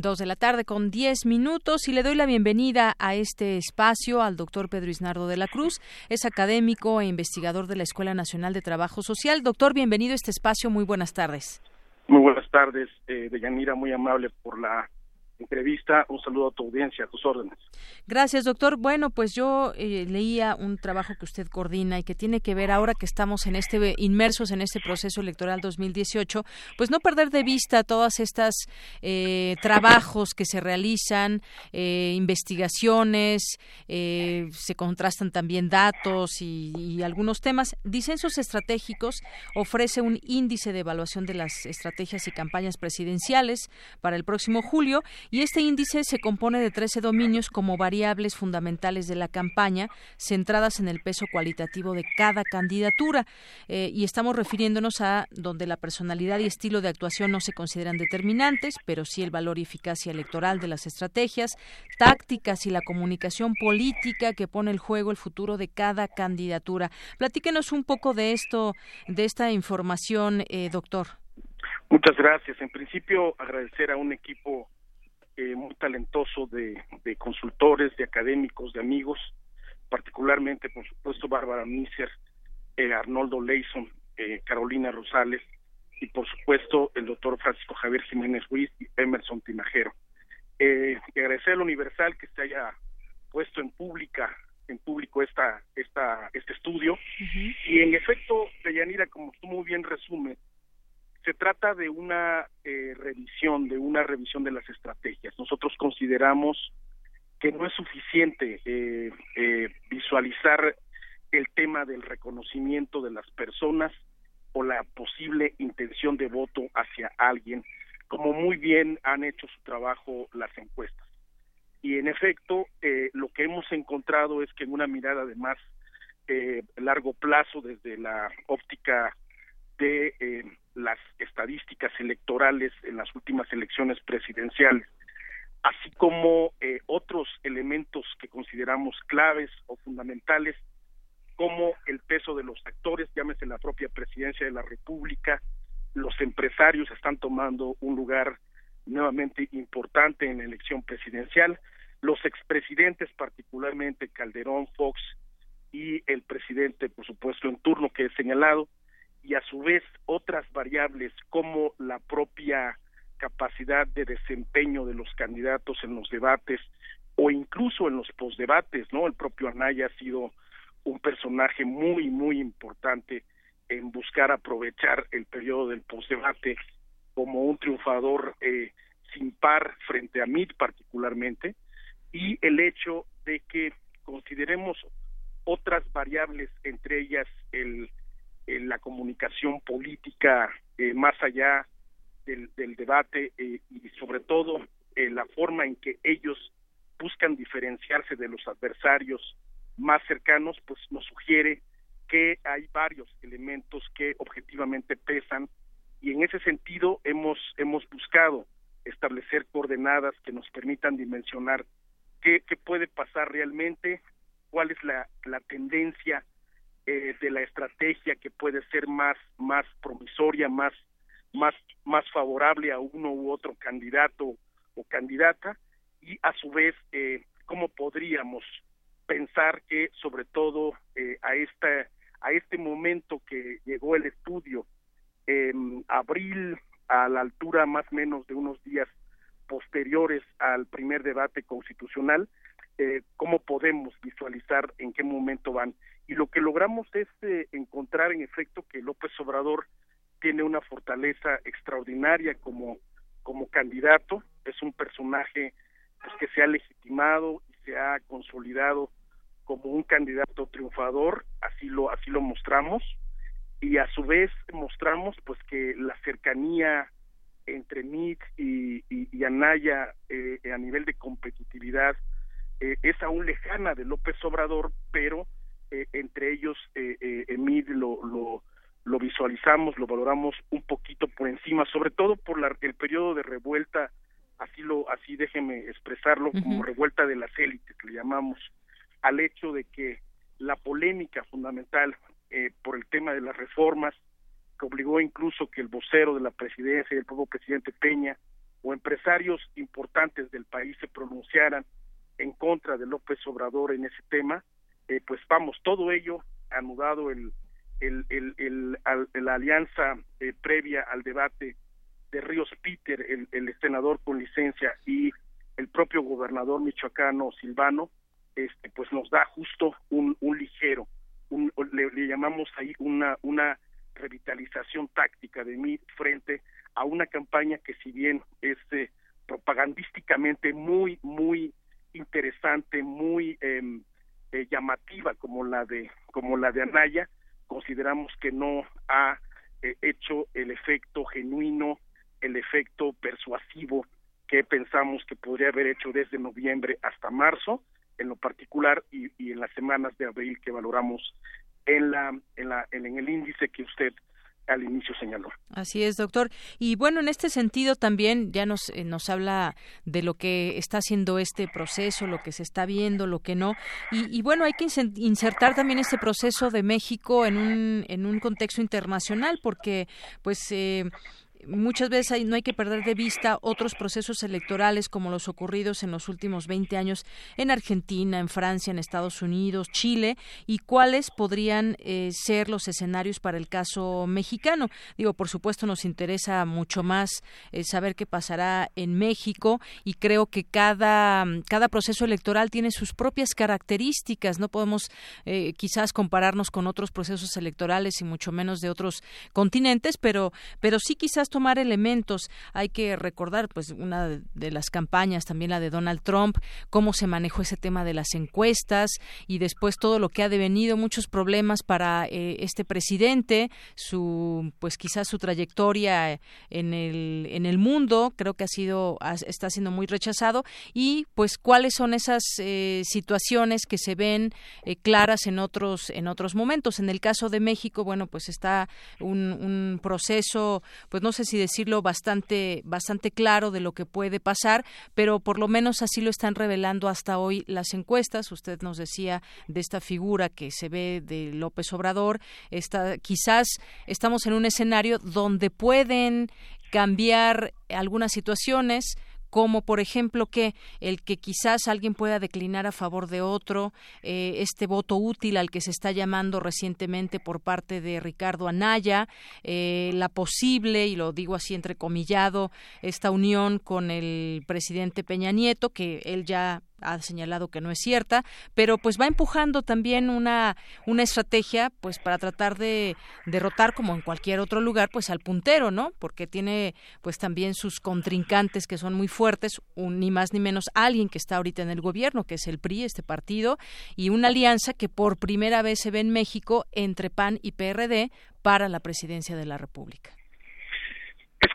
Dos de la tarde con diez minutos y le doy la bienvenida a este espacio al doctor Pedro Isnardo de la Cruz. Es académico e investigador de la Escuela Nacional de Trabajo Social. Doctor, bienvenido a este espacio. Muy buenas tardes. Muy buenas tardes, eh, Deyanira, muy amable por la entrevista. Un saludo a tu audiencia, a tus órdenes. Gracias, doctor. Bueno, pues yo eh, leía un trabajo que usted coordina y que tiene que ver ahora que estamos en este inmersos en este proceso electoral 2018, pues no perder de vista todas estas eh, trabajos que se realizan, eh, investigaciones, se contrastan también datos y, algunos temas. Disensos estratégicos ofrece un índice de evaluación de las estrategias y campañas presidenciales para el próximo julio y este índice se compone de 13 dominios como variables fundamentales de la campaña, centradas en el peso cualitativo de cada candidatura. Eh, y estamos refiriéndonos a donde la personalidad y estilo de actuación no se consideran determinantes, pero sí el valor y eficacia electoral de las estrategias, tácticas y la comunicación política que pone en juego el futuro de cada candidatura. Platíquenos un poco de esto, de esta información, eh, doctor. Muchas gracias. En principio, agradecer a un equipo eh, muy talentoso de, consultores, de académicos, de amigos, particularmente, por supuesto, Bárbara Miser, eh, Arnoldo Leison, eh, Carolina Rosales y, por supuesto, el doctor Francisco Javier Jiménez Ruiz y Emerson Tinajero. y agradecer al Universal que se haya puesto en pública en público esta, esta, este estudio. Y en efecto, Deyanira, como tú muy bien resumes, se trata de una eh, revisión, de una revisión de las estrategias. Nosotros consideramos que no es suficiente eh, eh, visualizar el tema del reconocimiento de las personas o la posible intención de voto hacia alguien, como muy bien han hecho su trabajo las encuestas. Y en efecto, lo que hemos encontrado es que en una mirada de más largo plazo, desde la óptica de las estadísticas electorales en las últimas elecciones presidenciales, así como eh, otros elementos que consideramos claves o fundamentales, cómo el peso de los actores, llámese la propia presidencia de la República, los empresarios están tomando un lugar nuevamente importante en la elección presidencial, los expresidentes, particularmente Calderón, Fox y el presidente, por supuesto, en turno que he señalado, y a su vez otras variables como la propia capacidad de desempeño de los candidatos en los debates o incluso en los posdebates, ¿no? El propio Anaya ha sido un personaje muy, muy importante en buscar aprovechar el periodo del posdebate como un triunfador eh, sin par frente a Mitt particularmente y el hecho de que consideremos otras variables, entre ellas el, la comunicación política eh, más allá del, debate eh, y sobre todo eh, la forma en que ellos buscan diferenciarse de los adversarios más cercanos, pues nos sugiere que hay varios elementos que objetivamente pesan y en ese sentido hemos hemos buscado establecer coordenadas que nos permitan dimensionar qué, qué puede pasar realmente, cuál es la, la tendencia eh, de la estrategia que puede ser más, más promisoria, más, más, más favorable a uno u otro candidato o candidata, y a su vez eh, cómo podríamos pensar que sobre todo eh, a esta a este momento que llegó el estudio en abril a la altura más o menos de unos días posteriores al primer debate constitucional, eh, cómo podemos visualizar en qué momento van. Y lo que logramos es eh, encontrar en efecto que López Obrador tiene una fortaleza extraordinaria como, como candidato, es un personaje pues, que se ha legitimado y se ha consolidado como un candidato triunfador, así lo, así lo mostramos, y a su vez mostramos pues que la cercanía entre MIT y, y, Anaya eh, a nivel de competitividad eh, es aún lejana de López Obrador, pero eh, entre ellos eh, eh lo, lo, lo, visualizamos, lo valoramos un poquito por encima, sobre todo por la, el periodo de revuelta, así lo así déjeme expresarlo como revuelta de las élites, le llamamos, al hecho de que la polémica fundamental por el tema de las reformas que obligó incluso que el vocero de la presidencia y el propio presidente Peña o empresarios importantes del país se pronunciaran en contra de López Obrador en ese tema, eh, pues vamos, todo ello anudado el, el, el, el, la alianza eh, previa al debate de Ríos Peter, el, el senador con licencia, y el propio gobernador michoacano Silvano, este, pues nos da justo un, un ligero, un, le, le, llamamos ahí una, una revitalización táctica de mí frente a una campaña que si bien es eh, propagandísticamente muy, muy interesante, muy em, eh, llamativa como la de como la de Anaya, consideramos que no ha eh, hecho el efecto genuino, el efecto persuasivo que pensamos que podría haber hecho desde noviembre hasta marzo, en lo particular y, y en las semanas de abril que valoramos en la en la en el índice que usted al inicio señaló. Así es, doctor. Y bueno, en este sentido también ya nos, eh, nos habla de lo que está haciendo este proceso, lo que se está viendo, lo que no. Y, y, bueno, hay que insertar también este proceso de México en un, en un contexto internacional, porque pues eh, muchas veces no hay que perder de vista otros procesos electorales como los ocurridos en los últimos 20 años en Argentina, en Francia, en Estados Unidos, Chile y cuáles podrían eh, ser los escenarios para el caso mexicano. Digo, por supuesto nos interesa mucho más eh, saber qué pasará en México y creo que cada, cada proceso electoral tiene sus propias características. No podemos eh, quizás compararnos con otros procesos electorales y mucho menos de otros continentes, pero, pero sí quizás tomar elementos. Hay que recordar, pues, una de las campañas, también la de Donald Trump, cómo se manejó ese tema de las encuestas y después todo lo que ha devenido, muchos problemas para eh, este presidente, su, pues, quizás su trayectoria en el, en el mundo, creo que ha sido, está siendo muy rechazado y, pues, cuáles son esas eh, situaciones que se ven eh, claras en otros, en otros momentos. En el caso de México, bueno, pues está un, proceso, pues no sé sé si decirlo bastante bastante claro de lo que puede pasar, pero por lo menos así lo están revelando hasta hoy las encuestas. Usted nos decía de esta figura que se ve de López Obrador, está quizás estamos en un escenario donde pueden cambiar algunas situaciones como por ejemplo que el que quizás alguien pueda declinar a favor de otro, eh, este voto útil al que se está llamando recientemente por parte de Ricardo Anaya, eh, la posible, y lo digo así entrecomillado, esta unión con el presidente Peña Nieto, que él ya ha señalado que no es cierta, pero pues va empujando también una, una estrategia pues para tratar de derrotar como en cualquier otro lugar pues al puntero, ¿no? Porque tiene pues también sus contrincantes que son muy fuertes, ni más ni menos alguien que está ahorita en el gobierno, que es el PRI, este partido, y una alianza que por primera vez se ve en México entre PAN y PRD para la presidencia de la República.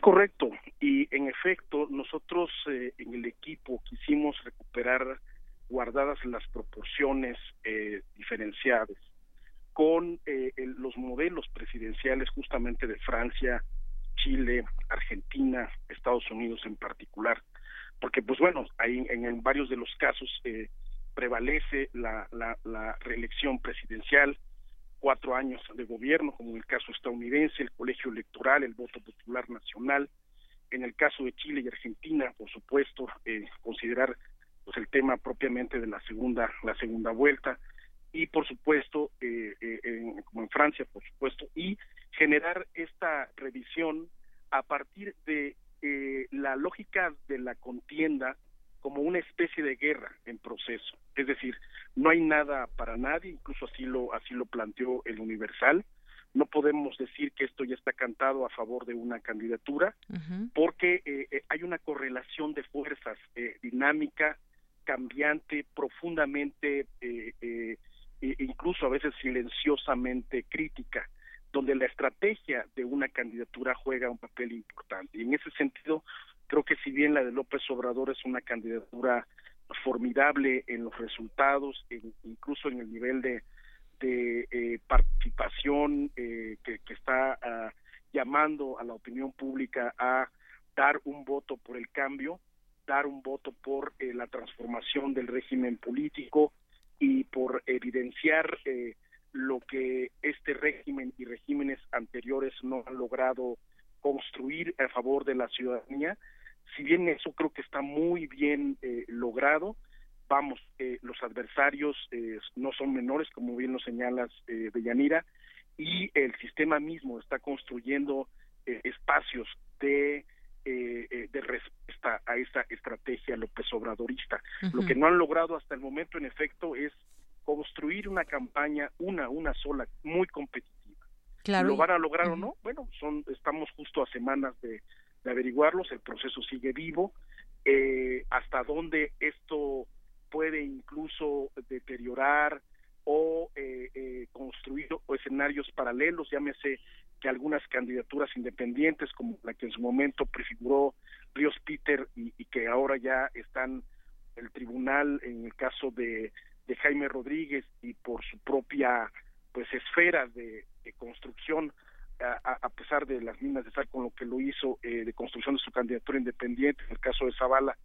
Correcto. Y en efecto nosotros eh, en el equipo quisimos recuperar guardadas las proporciones eh, diferenciadas con eh, los modelos presidenciales justamente de Francia, Chile, Argentina, Estados Unidos en particular, porque pues bueno, ahí en, varios de los casos prevalece la, la, la reelección presidencial, cuatro años de gobierno, como en el caso estadounidense, el colegio electoral, el voto popular nacional. En el caso de Chile y Argentina, por supuesto, eh, considerar pues el tema propiamente de la segunda la segunda vuelta y por supuesto eh, eh, como en Francia por supuesto y generar esta revisión a partir de la lógica de la contienda como una especie de guerra en proceso. Es decir, no hay nada para nadie, incluso así lo, así lo planteó el Universal. No podemos decir que esto ya está cantado a favor de una candidatura, porque eh, eh, hay una correlación de fuerzas eh, dinámica, cambiante, profundamente, e incluso a veces silenciosamente crítica donde la estrategia de una candidatura juega un papel importante. Y en ese sentido, Creo que si bien la de López Obrador es una candidatura formidable en los resultados, incluso en el nivel de, eh, participación eh, que, está ah, llamando a la opinión pública a dar un voto por el cambio, dar un voto por eh, la transformación del régimen político y por evidenciar lo que este régimen y regímenes anteriores no han logrado construir a favor de la ciudadanía si bien eso creo que está muy bien eh, logrado, vamos, eh, los adversarios eh, no son menores, como bien lo señalas, eh, Yanira, y el sistema mismo está construyendo espacios de de respuesta a esa estrategia López Obradorista. Lo que no han logrado hasta el momento, en efecto, es construir una campaña, una, una sola, muy competitiva. Claro. ¿Lo van a lograr o no? Bueno, son, estamos justo a semanas de, averiguarlos, el proceso sigue vivo, eh, hasta dónde esto puede incluso deteriorar o eh, eh, construir escenarios paralelos, llámese que algunas candidaturas independientes, como la que en su momento prefiguró Ríos Peter y, que ahora ya están en el tribunal en el caso de, de Jaime Rodríguez y por su propia pues esfera de construcción a, pesar de las minas de sal con lo que lo hizo eh, de construcción de su candidatura independiente, en el caso de Zavala,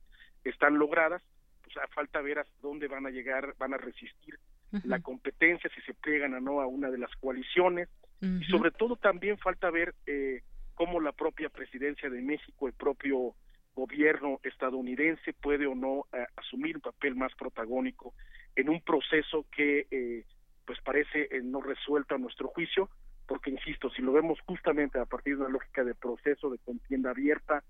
están logradas, pues a falta ver hasta dónde van a llegar, van a resistir la competencia, si se pliegan o no a una de las coaliciones, y sobre todo también falta ver eh, cómo la propia presidencia de México, el propio gobierno estadounidense puede o no eh, asumir un papel más protagónico en un proceso que eh, pues parece no resuelto a nuestro juicio, porque insisto, si lo vemos justamente a partir de una lógica de proceso de contienda abierta,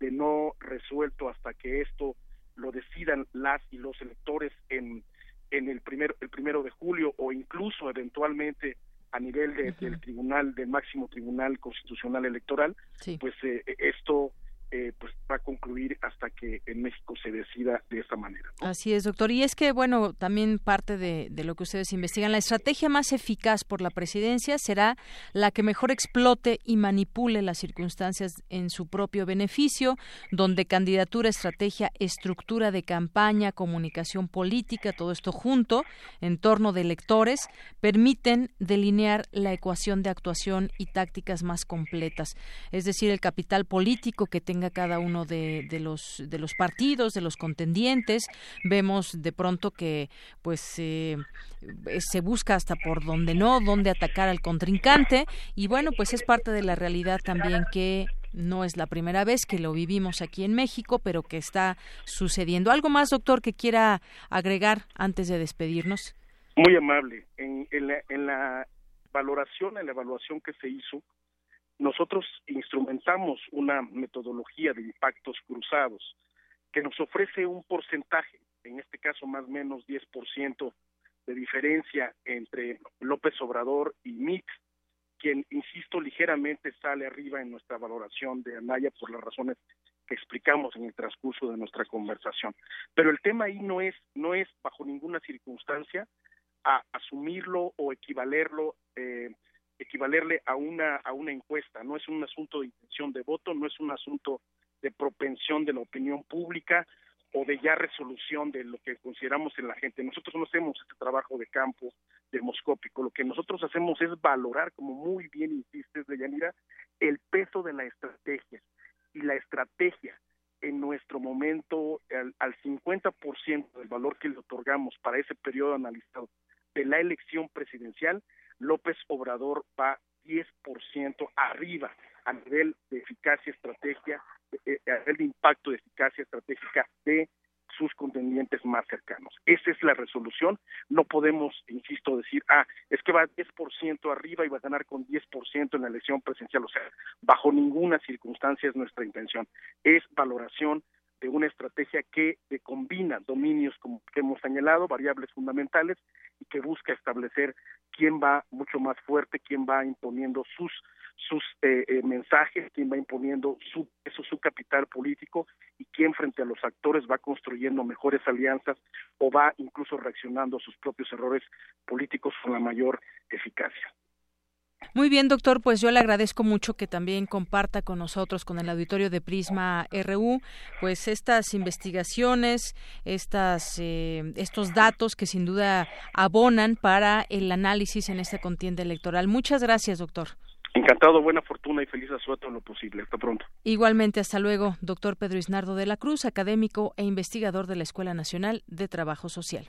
de no resuelto hasta que esto lo decidan las y los electores en, en el primero el primero de julio o incluso eventualmente a nivel del tribunal del máximo tribunal constitucional electoral pues eh, esto eh, pues va a concluir hasta que en México se decida de esa manera. Así es, doctor. Y es que, bueno, también parte de, de, lo que ustedes investigan, la estrategia más eficaz por la presidencia será la que mejor explote y manipule las circunstancias en su propio beneficio, donde candidatura, estrategia, estructura de campaña, comunicación política, todo esto junto, en torno de electores, permiten delinear la ecuación de actuación y tácticas más completas. Es decir, el capital político que tenga cada uno de, de, los de los partidos, de los contendientes. Vemos de pronto que pues eh, se busca hasta por donde no, dónde atacar al contrincante y bueno, pues es parte de la realidad también que no es la primera vez que lo vivimos aquí en México, pero que está sucediendo. ¿Algo más, doctor, que quiera agregar antes de despedirnos? Muy amable. En, en, la, en la valoración, en la evaluación que se hizo, nosotros instrumentamos una metodología de impactos cruzados que nos ofrece un porcentaje, en este caso más o menos 10% de diferencia entre López Obrador y Mix, quien, insisto, ligeramente sale arriba en nuestra valoración de Anaya por las razones que explicamos en el transcurso de nuestra conversación. Pero el tema ahí no es, no es bajo ninguna circunstancia a asumirlo o equivalerlo eh, equivalerle a una a una encuesta. No es un asunto de intención de voto no es un asunto de propensión de la opinión pública o de ya resolución de lo que consideramos en la gente. Nosotros no hacemos este trabajo de campo demoscópico. Lo que nosotros hacemos es valorar como muy bien insistes Deyanira el peso de la estrategia. Y la estrategia en nuestro momento al, al 50% del valor que le otorgamos para ese periodo analizado de la elección presidencial López Obrador va 10% arriba a nivel de eficacia estrategia, eh, a nivel de impacto de eficacia estratégica de sus contendientes más cercanos. Esa es la resolución. No podemos, insisto, decir, ah, es que va 10% arriba y va a ganar con 10% en la elección presidencial. O sea, bajo ninguna circunstancia es nuestra intención. Es valoración de una estrategia que combina dominios, como hemos señalado, variables fundamentales, y que busca establecer quién va mucho más fuerte, quién va imponiendo sus sus eh, eh, mensajes, quién va imponiendo su eso su capital político y quién frente a los actores va construyendo mejores alianzas o va incluso reaccionando a sus propios errores políticos con la mayor eficacia. Muy bien, doctor, pues yo le agradezco mucho que también comparta con nosotros, con el auditorio de Prisma RU, pues estas investigaciones, estas, eh, estos datos que sin duda abonan para el análisis en esta contienda electoral. Muchas gracias, doctor. Encantado, buena fortuna y feliz asueto en lo posible. Hasta pronto. Igualmente, hasta luego, doctor Pedro Isnardo de la Cruz, académico e investigador de la Escuela Nacional de Trabajo Social.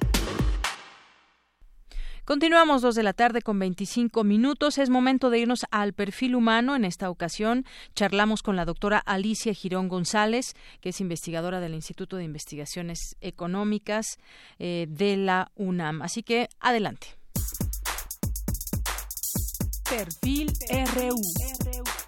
Continuamos dos de la tarde con 25 minutos. Es momento de irnos al perfil humano. En esta ocasión charlamos con la doctora Alicia Girón González, que es investigadora del Instituto de Investigaciones Económicas eh, de la UNAM. Así que adelante. Perfil RU.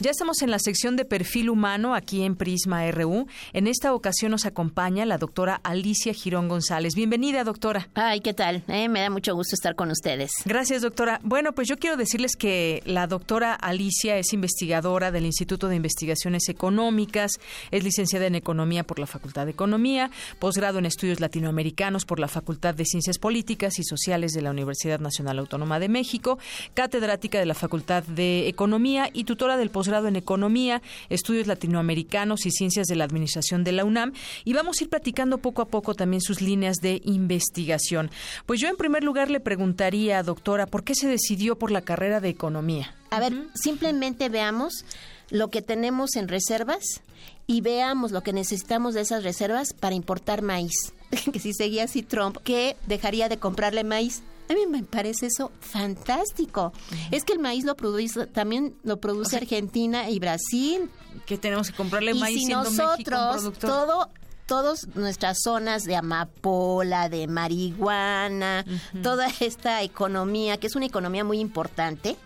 Ya estamos en la sección de perfil humano aquí en Prisma RU. En esta ocasión nos acompaña la doctora Alicia Girón González. Bienvenida, doctora. Ay, ¿qué tal? Eh, me da mucho gusto estar con ustedes. Gracias, doctora. Bueno, pues yo quiero decirles que la doctora Alicia es investigadora del Instituto de Investigaciones Económicas, es licenciada en Economía por la Facultad de Economía, posgrado en Estudios Latinoamericanos por la Facultad de Ciencias Políticas y Sociales de la Universidad Nacional Autónoma de México, catedrática de la Facultad de Economía y tutora del posgrado en Economía, Estudios Latinoamericanos y Ciencias de la Administración de la UNAM. Y vamos a ir platicando poco a poco también sus líneas de investigación. Pues yo en primer lugar le preguntaría, doctora, ¿por qué se decidió por la carrera de Economía? A ver, simplemente veamos lo que tenemos en reservas y veamos lo que necesitamos de esas reservas para importar maíz. que si seguía así Trump, que dejaría de comprarle maíz A mí me parece eso fantástico. Es que el maíz lo produce, también lo produce Argentina y Brasil. Que tenemos que comprarle y maíz si siendo México un nosotros, todo, todas nuestras zonas de amapola, de marihuana, toda esta economía, que es una economía muy importante,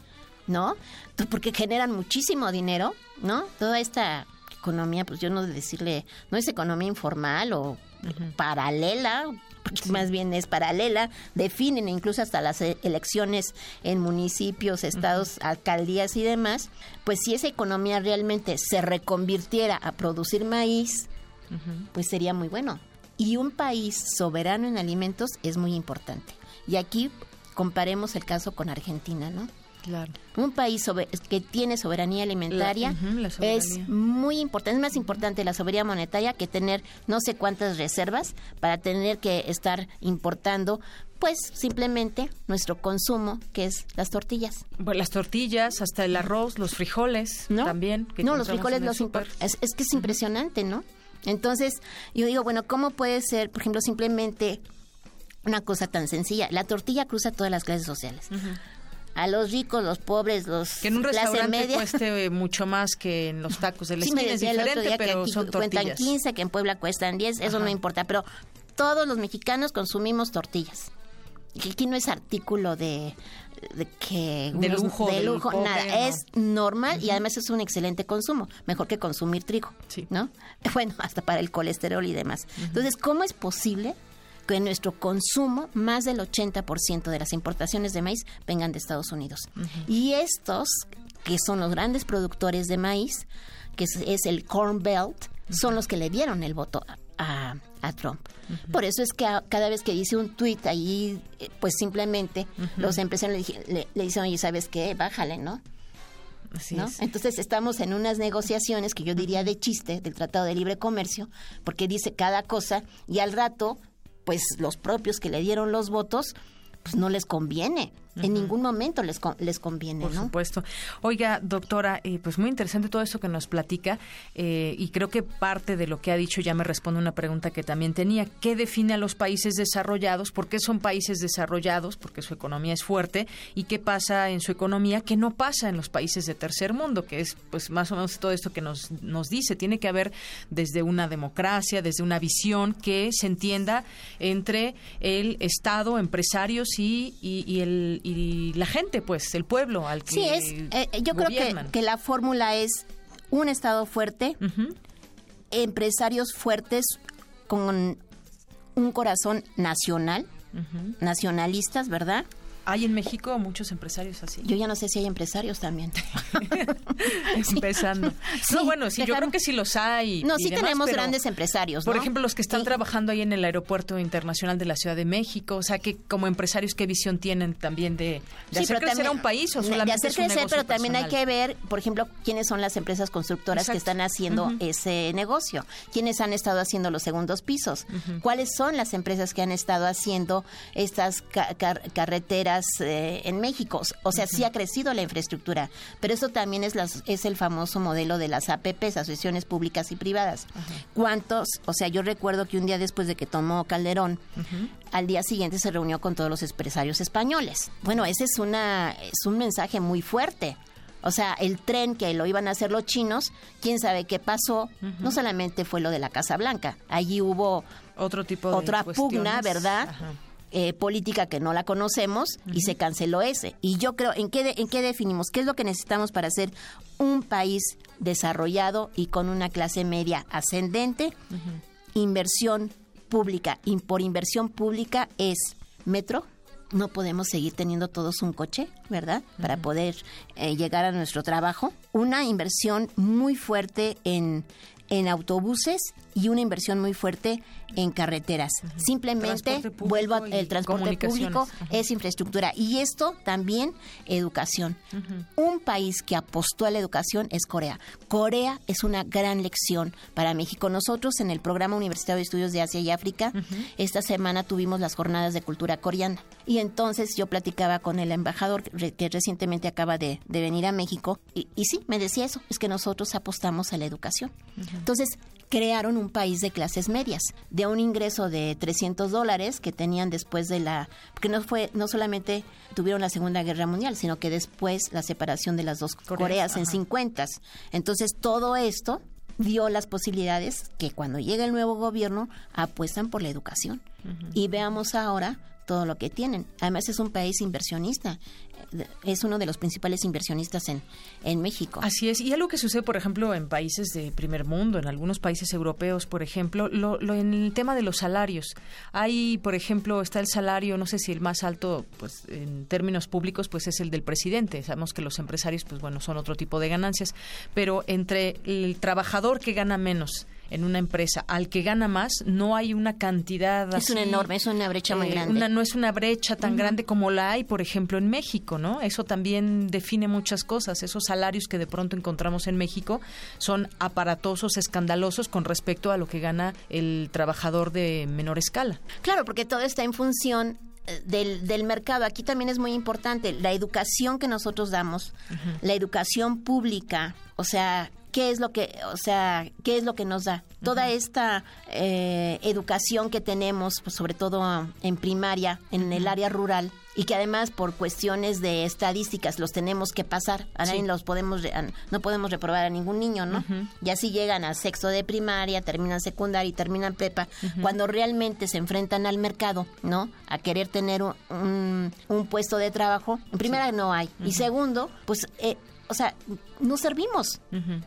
¿no? Porque generan muchísimo dinero, ¿no? Toda esta economía, pues yo no de decirle, no es economía informal o paralela, más bien es paralela, definen incluso hasta las e- elecciones en municipios, estados, alcaldías y demás, pues si esa economía realmente se reconvirtiera a producir maíz, pues sería muy bueno. Y un país soberano en alimentos es muy importante. Y aquí comparemos el caso con Argentina, ¿no? Claro. Un país que tiene soberanía alimentaria La- ujú, la soberanía. es muy importante, es más importante la soberanía monetaria que tener no sé cuántas reservas para tener que estar importando pues simplemente nuestro consumo, que es las tortillas. Bueno, las tortillas, hasta el arroz, los frijoles también. que no, los frijoles los es, es que es impresionante, ¿no? Entonces, yo digo, bueno, ¿cómo puede ser, por ejemplo, simplemente una cosa tan sencilla? La tortilla cruza todas las clases sociales. A los ricos, los pobres, los Que en un restaurante media. cueste mucho más que en los tacos de la Sí, me esquina. Es el otro que pero aquí son cuentan tortillas. 15, que en Puebla cuestan 10, eso Ajá. no importa, pero todos los mexicanos consumimos tortillas. Y aquí no es artículo de, de que De lujo, de lujo, pobre, nada, no. es normal y además es un excelente consumo, mejor que consumir trigo, ¿no? Bueno, hasta para el colesterol y demás. Entonces, ¿cómo es posible que en nuestro consumo más del 80% de las importaciones de maíz vengan de Estados Unidos? Y estos, que son los grandes productores de maíz, que es, es el Corn Belt, son los que le dieron el voto a, a Trump. Por eso es que a- cada vez que dice un tuit ahí, eh, pues simplemente los empresarios le, le- le dicen, oye, ¿sabes qué? Bájale, ¿no? Así ¿no? es. Entonces estamos en unas negociaciones que yo diría de chiste del Tratado de Libre Comercio, porque dice cada cosa y al rato, pues los propios que le dieron los votos, pues no les conviene. En ningún momento les, con- les conviene, Por ¿no? supuesto. Oiga, doctora, eh, pues muy interesante todo esto que nos platica eh, y creo que parte de lo que ha dicho ya me responde una pregunta que también tenía. ¿Qué define a los países desarrollados? ¿Por qué son países desarrollados? Porque su economía es fuerte. ¿Y qué pasa en su economía que no pasa en los países de tercer mundo? Que es pues más o menos todo esto que nos, nos dice. Tiene que haber desde una democracia, desde una visión que se entienda entre el Estado, empresarios y, y, y el, y la gente, pues el pueblo al que Sí, es, eh, yo creo que, que la fórmula es un Estado fuerte, empresarios fuertes con un corazón nacional, nacionalistas, ¿verdad? Hay en México muchos empresarios así. Yo ya no sé si hay empresarios también. Empezando. No, bueno, sí, yo creo que sí los hay. No, y sí demás, tenemos grandes empresarios, Por ¿no? ejemplo, los que están trabajando ahí en el Aeropuerto Internacional de la Ciudad de México. O sea, que como empresarios, ¿qué visión tienen también de, de Sí, hacer crecer también- a un país o de solamente hacer es un crecer, pero también hay que ver, por ejemplo, quiénes son las empresas constructoras que están haciendo ese negocio, quiénes han estado haciendo los segundos pisos, cuáles son las empresas que han estado haciendo estas ca- car- carreteras eh, en México. O sea, sí ha crecido la infraestructura, pero eso también es, las, es el famoso modelo de las APPs, asociaciones públicas y privadas. ¿Cuántos? O sea, yo recuerdo que un día después de que tomó Calderón, al día siguiente se reunió con todos los empresarios españoles. Bueno, ese es una es un mensaje muy fuerte. O sea, el tren que lo iban a hacer los chinos, quién sabe qué pasó. No solamente fue lo de la Casa Blanca, allí hubo otro tipo de otra pugna. ¿verdad? Ajá. Eh, política que no la conocemos y se canceló ese. Y yo creo, ¿en qué, de- ¿en qué definimos? ¿Qué es lo que necesitamos para ser un país desarrollado y con una clase media ascendente? Inversión pública. Y por inversión pública es metro. No podemos seguir teniendo todos un coche, ¿verdad? Para poder eh, llegar a nuestro trabajo. Una inversión muy fuerte en, en autobuses y una inversión muy fuerte en carreteras. Simplemente vuelvo a- el transporte público es infraestructura y esto también educación. Un país que apostó a la educación es Corea. Corea es una gran lección para México. Nosotros en el programa Universitario de Estudios de Asia y África, esta semana tuvimos las jornadas de cultura coreana. Y entonces yo platicaba con el embajador que recientemente acaba de, de venir a México y, y sí, me decía eso, es que nosotros apostamos a la educación. Entonces, crearon un país de clases medias, de un ingreso de 300 dólares que tenían después de la, porque no fue, no solamente tuvieron la Segunda Guerra Mundial, sino que después la separación de las dos Coreas, en 50. Entonces todo esto dio las posibilidades que cuando llega el nuevo gobierno apuestan por la educación. Y veamos ahora todo lo que tienen. Además es un país inversionista es uno de los principales inversionistas en, en México. Así es. Y algo que sucede, por ejemplo, en países de primer mundo, en algunos países europeos, por ejemplo, lo, lo, en el tema de los salarios. Hay, por ejemplo, está el salario, no sé si el más alto, pues en términos públicos, pues es el del presidente. Sabemos que los empresarios, pues bueno, son otro tipo de ganancias. Pero entre el trabajador que gana menos en una empresa al que gana más, no hay una cantidad Es una enorme, es una brecha muy eh, grande. no es una brecha tan grande como la hay, por ejemplo, en México, ¿no? Eso también define muchas cosas. Esos salarios que de pronto encontramos en México son aparatosos, escandalosos con respecto a lo que gana el trabajador de menor escala. Claro, porque todo está en función eh, del, del, mercado. Aquí también es muy importante la educación que nosotros damos, la educación pública, o sea, qué es lo que, o sea, qué es lo que nos da. Toda esta eh, educación que tenemos, pues, sobre todo en primaria, en el área rural, y que además por cuestiones de estadísticas los tenemos que pasar. A nadie los podemos, no podemos reprobar a ningún niño, ¿no? Y así llegan a sexto de primaria, terminan secundaria y terminan prepa, cuando realmente se enfrentan al mercado, ¿no? A querer tener un, un, puesto de trabajo. En primera no hay. Y segundo, pues eh, o sea, no servimos.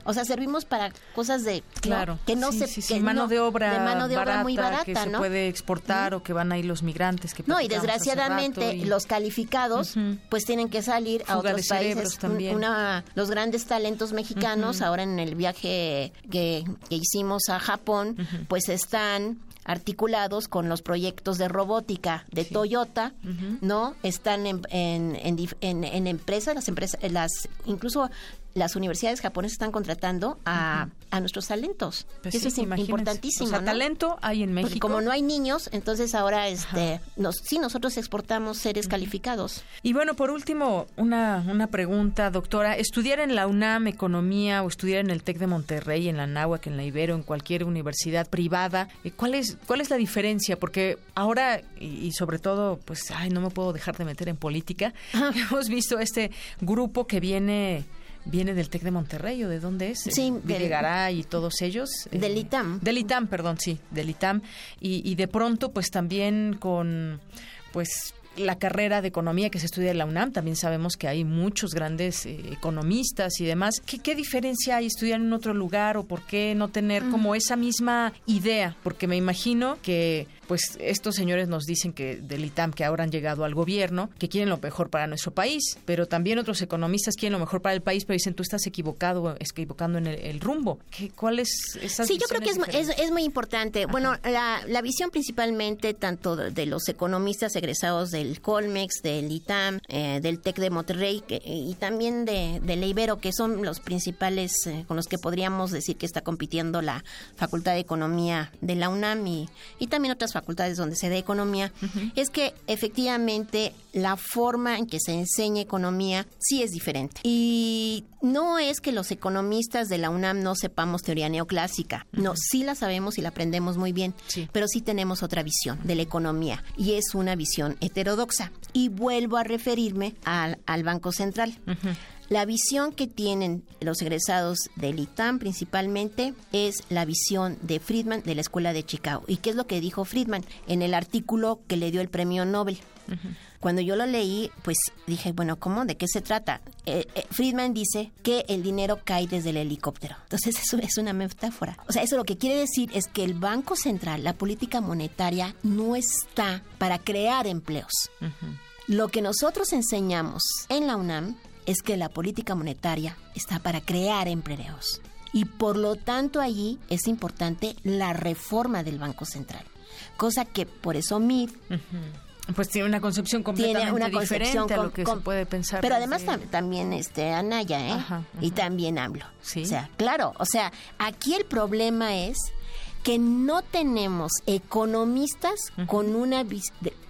O sea, servimos para cosas de claro. Que no se que mano de obra de mano de barata, obra muy barata, que se puede exportar o que van ahí los migrantes que No, y desgraciadamente los calificados pues tienen que salir a otros países. También. Una, los grandes talentos mexicanos ahora en el viaje que, que hicimos a Japón pues están articulados con los proyectos de robótica de Toyota, ¿no? Están en, en, en, en, empresas, las empresas, las incluso las universidades japonesas están contratando a, a nuestros talentos. Pues Eso es importantísimo. O sea, talento hay en México. Porque como no hay niños, entonces ahora este, nos, sí, nosotros exportamos seres calificados. Y bueno, por último, una, una pregunta, doctora. Estudiar en la UNAM Economía o estudiar en el TEC de Monterrey, en la NAHUAC, en la Ibero, en cualquier universidad privada, eh, ¿cuál es, cuál es la diferencia? Porque ahora, y, sobre todo, pues, ay, no me puedo dejar de meter en política, hemos visto este grupo que viene viene del TEC de Monterrey o de dónde es? Sí, Videgaray y todos ellos. Eh, del ITAM. Del ITAM, perdón, sí, del ITAM. Y, y de pronto, pues también con, pues la carrera de economía que se estudia en la UNAM, también sabemos que hay muchos grandes eh, economistas y demás. ¿Qué, ¿Qué, diferencia hay estudiar en otro lugar o por qué no tener como esa misma idea? Porque me imagino que pues estos señores nos dicen que del ITAM que ahora han llegado al gobierno, que quieren lo mejor para nuestro país, pero también otros economistas quieren lo mejor para el país, pero dicen tú estás equivocado, equivocando en el, rumbo. ¿Qué, ¿Cuál es esa Sí, yo creo que es, es, muy importante. Bueno, la, la, visión principalmente tanto de los economistas egresados del Colmex, del ITAM, eh, del TEC de Monterrey y también de, de Ibero, que son los principales eh, con los que podríamos decir que está compitiendo la Facultad de Economía de la UNAM y, y también otras facultades facultades donde se da economía, es que efectivamente la forma en que se enseña economía sí es diferente. Y no es que los economistas de la UNAM no sepamos teoría neoclásica, no, sí la sabemos y la aprendemos muy bien, pero sí tenemos otra visión de la economía y es una visión heterodoxa. Y vuelvo a referirme al, al Banco Central. La visión que tienen los egresados del ITAM principalmente es la visión de Friedman de la Escuela de Chicago. ¿Y qué es lo que dijo Friedman en el artículo que le dio el premio Nobel? Cuando yo lo leí, pues dije, bueno, ¿cómo? ¿De qué se trata? Eh, eh, Friedman dice que el dinero cae desde el helicóptero. Entonces eso es una metáfora. O sea, eso lo que quiere decir es que el Banco Central, la política monetaria, no está para crear empleos. Lo que nosotros enseñamos en la UNAM es que la política monetaria está para crear empleos. Y por lo tanto allí es importante la reforma del Banco Central. Cosa que por eso MIR Pues tiene una concepción completamente diferente a lo que se puede pensar. Pero además también este Anaya, ¿eh? Y también hablo. ¿Sí? O sea, claro, o sea, aquí el problema es que no tenemos economistas con una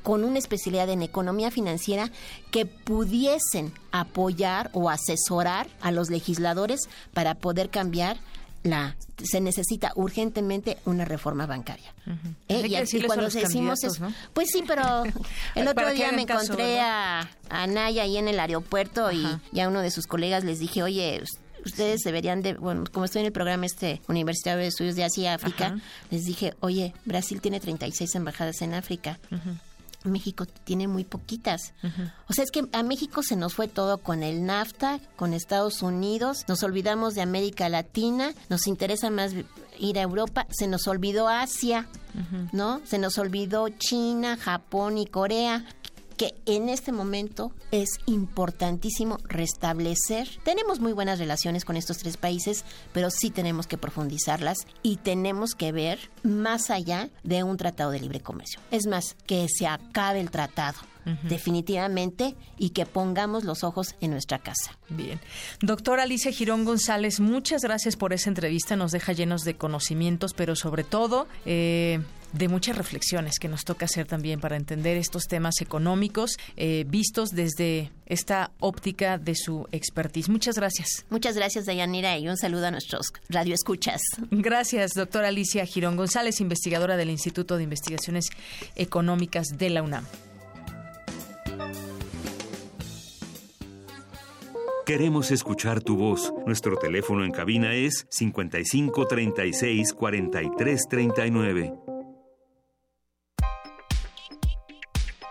con una especialidad en economía financiera que pudiesen apoyar o asesorar a los legisladores para poder cambiar la se necesita urgentemente una reforma bancaria. ¿Eh? y, cuando decimos eso, pues sí, pero el otro día me encontré a, a, Naya ahí en el aeropuerto y ya uno de sus colegas les dije, oye, ustedes deberían de, bueno, como estoy en el programa este Universitario de Estudios de Asia y África, les dije, oye, Brasil tiene 36 embajadas en África. México tiene muy poquitas. O sea, es que a México se nos fue todo con el NAFTA, con Estados Unidos, nos olvidamos de América Latina, nos interesa más ir a Europa, se nos olvidó Asia, ¿no? Se nos olvidó China, Japón y Corea que en este momento es importantísimo restablecer. Tenemos muy buenas relaciones con estos tres países, pero sí tenemos que profundizarlas y tenemos que ver más allá de un tratado de libre comercio. Es más, que se acabe el tratado definitivamente, y que pongamos los ojos en nuestra casa. Bien. Doctora Alicia Girón González, muchas gracias por esa entrevista. Nos deja llenos de conocimientos, pero sobre todo eh, de muchas reflexiones que nos toca hacer también para entender estos temas económicos eh, vistos desde esta óptica de su expertise. Muchas gracias. Muchas gracias, Dayanira, y un saludo a nuestros radioescuchas. Gracias, doctora Alicia Girón González, investigadora del Instituto de Investigaciones Económicas de la UNAM. Queremos escuchar tu voz. Nuestro teléfono en cabina es 55 36 43 39.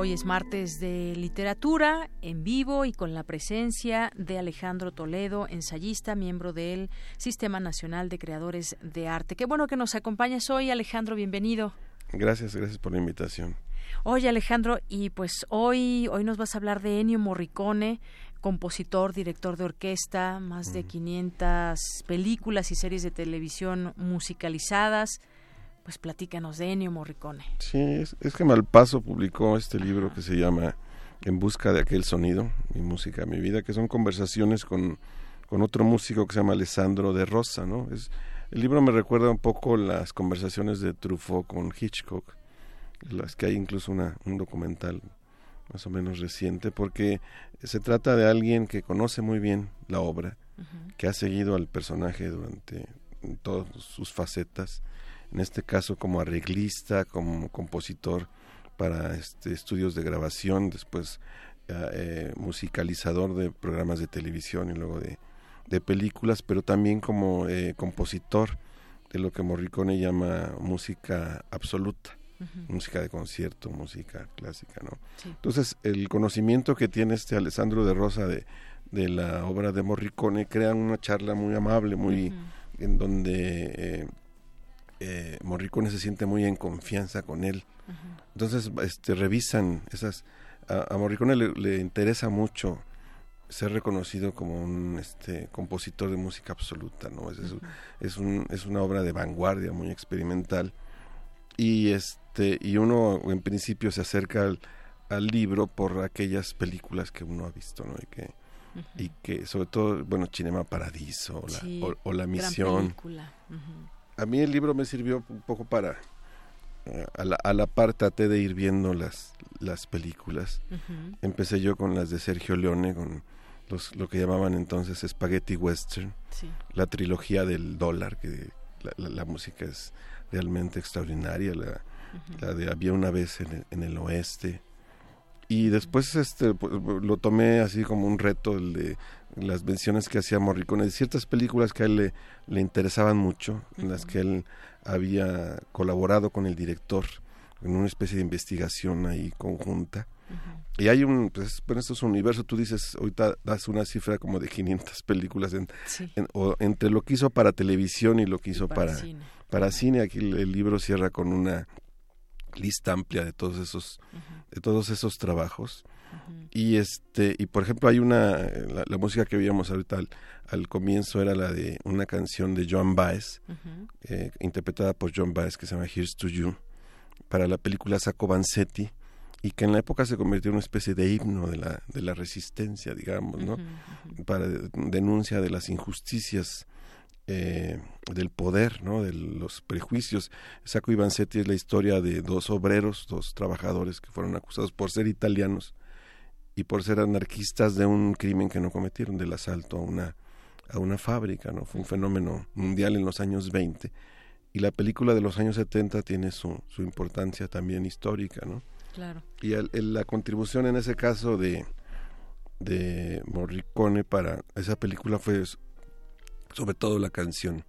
Hoy es martes de literatura en vivo y con la presencia de Alejandro Toledo, ensayista, miembro del Sistema Nacional de Creadores de Arte. Qué bueno que nos acompañas hoy, Alejandro, bienvenido. Gracias, gracias por la invitación. Oye, Alejandro, y pues hoy, hoy nos vas a hablar de Ennio Morricone, compositor, director de orquesta, más de 500 películas y series de televisión musicalizadas pues platícanos de Ennio Morricone. Sí, es, que Malpaso publicó este libro que se llama En busca de aquel sonido, mi música, mi vida, que son conversaciones con, con otro músico que se llama Alessandro de Rosa, ¿no? Es, el libro me recuerda un poco las conversaciones de Truffaut con Hitchcock, las que hay incluso una, un documental más o menos reciente, porque se trata de alguien que conoce muy bien la obra, que ha seguido al personaje durante todas sus facetas, en este caso como arreglista, como compositor para este, estudios de grabación, después eh, eh, musicalizador de programas de televisión y luego de, películas, pero también como eh, compositor de lo que Morricone llama música absoluta, música de concierto, música clásica, ¿no? Entonces, el conocimiento que tiene este Alessandro de Rosa de, de la obra de Morricone crea una charla muy amable, muy en donde eh, Morricone se siente muy en confianza con él. Entonces, este, revisan esas... A, Morricone le, interesa mucho ser reconocido como un este, compositor de música absoluta, ¿no? Es, es, un, es una obra de vanguardia, muy experimental. Y, este, y uno en principio se acerca al, libro por aquellas películas que uno ha visto, ¿no? Y que, y que sobre todo, bueno, Cinema Paradiso o, La Misión a mí el libro me sirvió un poco para eh, a, la, a la par traté de ir viendo las las películas. Empecé yo con las de Sergio Leone con los lo que llamaban entonces spaghetti western la trilogía del dólar que la, música es realmente extraordinaria la, de había una vez en el, en el oeste y después este pues, lo tomé así como un reto el de las menciones que hacía Morricone de ciertas películas que a él le, interesaban mucho, en las que él había colaborado con el director en una especie de investigación ahí conjunta. Y hay un, pues, bueno, esto es un universo, tú dices, ahorita das una cifra como de 500 películas en, o entre lo que hizo para televisión y lo que hizo para, para cine. Aquí el, libro cierra con una lista amplia de todos esos de todos esos trabajos. Y este, y por ejemplo hay una, la, música que oíamos ahorita al, comienzo era la de una canción de John Baez, eh, interpretada por John Baez que se llama Here's to You, para la película Sacco Vanzetti, y que en la época se convirtió en una especie de himno de la, de la resistencia, digamos, ¿no? Para denuncia de las injusticias eh, del poder, ¿no? de los prejuicios. Sacco Vanzetti es la historia de dos obreros, dos trabajadores que fueron acusados por ser italianos y por ser anarquistas de un crimen que no cometieron, del asalto a una, a una fábrica, ¿no? Fue un fenómeno mundial en los años 20 y la película de los años 70 tiene su, su importancia también histórica, ¿no? Claro. Y la contribución en ese caso de, de Morricone para esa película fue sobre todo la canción.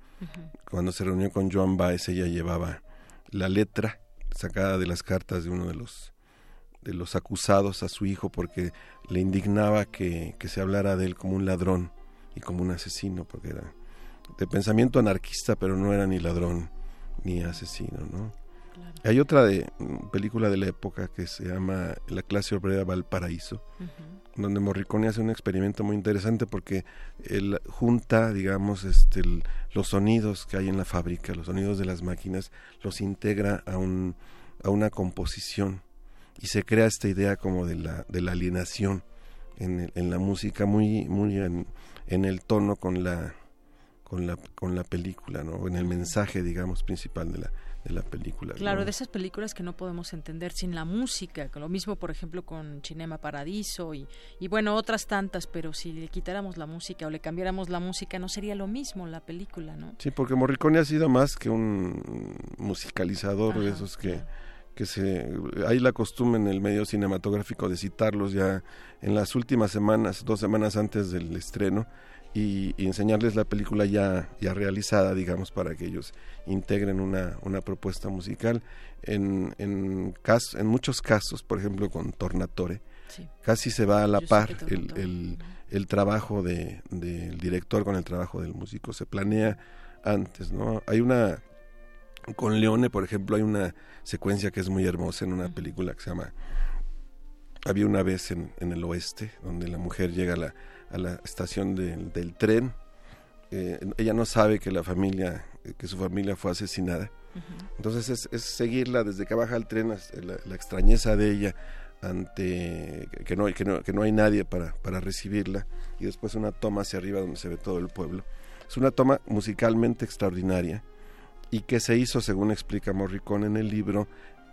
Cuando se reunió con Joan Baez, ella llevaba la letra sacada de las cartas de uno de los de los acusados a su hijo porque le indignaba que, se hablara de él como un ladrón y como un asesino, porque era de pensamiento anarquista, pero no era ni ladrón ni asesino, ¿no? Hay otra de, mm, película de la época que se llama La clase obrera Valparaíso, donde Morricone hace un experimento muy interesante porque él junta, digamos, este, los sonidos que hay en la fábrica, los sonidos de las máquinas, los integra a, un, a una composición y se crea esta idea como de la, de la alienación en, la música muy, muy en, en, el tono con la, con la, con la película, ¿no? en el mensaje, digamos, principal de la, de la película. Claro, de esas películas que no podemos entender sin la música, lo mismo por ejemplo con Cinema Paradiso y, y bueno, otras tantas, pero si le quitáramos la música o le cambiáramos la música no sería lo mismo la película, ¿no? Sí, porque Morricone ha sido más que un musicalizador de esos que que se hay la costumbre en el medio cinematográfico de citarlos ya en las últimas semanas, dos semanas antes del estreno y, enseñarles la película ya ya realizada, digamos, para que ellos integren una, una propuesta musical. En en, en muchos casos, por ejemplo, con Tornatore, casi se va a la par el, el, el, trabajo de, del director con el trabajo del músico, se planea antes, ¿no? Hay una con Leone, por ejemplo, hay una secuencia que es muy hermosa en una película que se llama Había una vez en, en el oeste, donde la mujer llega a la, a la estación del tren. Eh, ella no sabe que la familia, que su familia fue asesinada. Entonces es, seguirla desde que baja el tren, la, extrañeza de ella ante que no, que no, que no hay nadie para, para recibirla y después una toma hacia arriba donde se ve todo el pueblo. Es una toma musicalmente extraordinaria y que se hizo, según explica Morricone en el libro,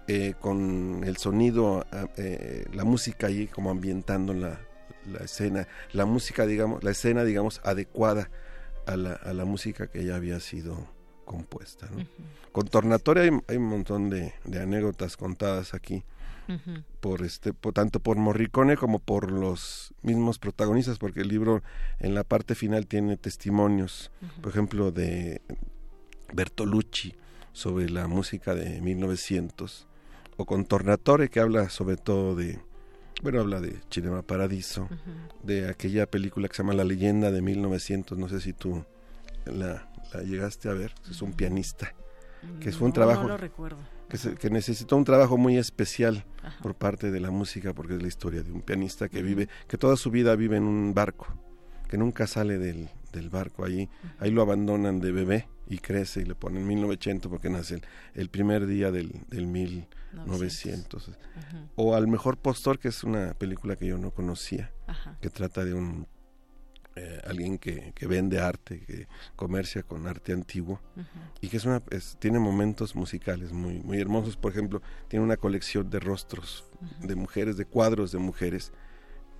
eh, con el sonido, eh, la música ahí como ambientando la, la, escena, la música, digamos, la escena, digamos, adecuada a la, a la música que ya había sido compuesta. Con Tornatore hay, hay, un montón de, de anécdotas contadas aquí. por este por, tanto por Morricone como por los mismos protagonistas porque el libro en la parte final tiene testimonios por ejemplo de Bertolucci sobre la música de 1900 o con Tornatore que habla sobre todo de bueno habla de Cinema Paradiso de aquella película que se llama La leyenda de 1900 no sé si tú la, llegaste a ver es un pianista que fue un trabajo Que, que, necesitó un trabajo muy especial por parte de la música porque es la historia de un pianista que vive que toda su vida vive en un barco que nunca sale del, del barco. Ahí ahí lo abandonan de bebé y crece y le ponen 1900 porque nace el, primer día del, del 1900. O Al Mejor Postor, que es una película que yo no conocía, que trata de un eh, alguien que, que, vende arte, que comercia con arte antiguo y que es una tiene momentos musicales muy muy hermosos. Por ejemplo, tiene una colección de rostros de mujeres, de cuadros de mujeres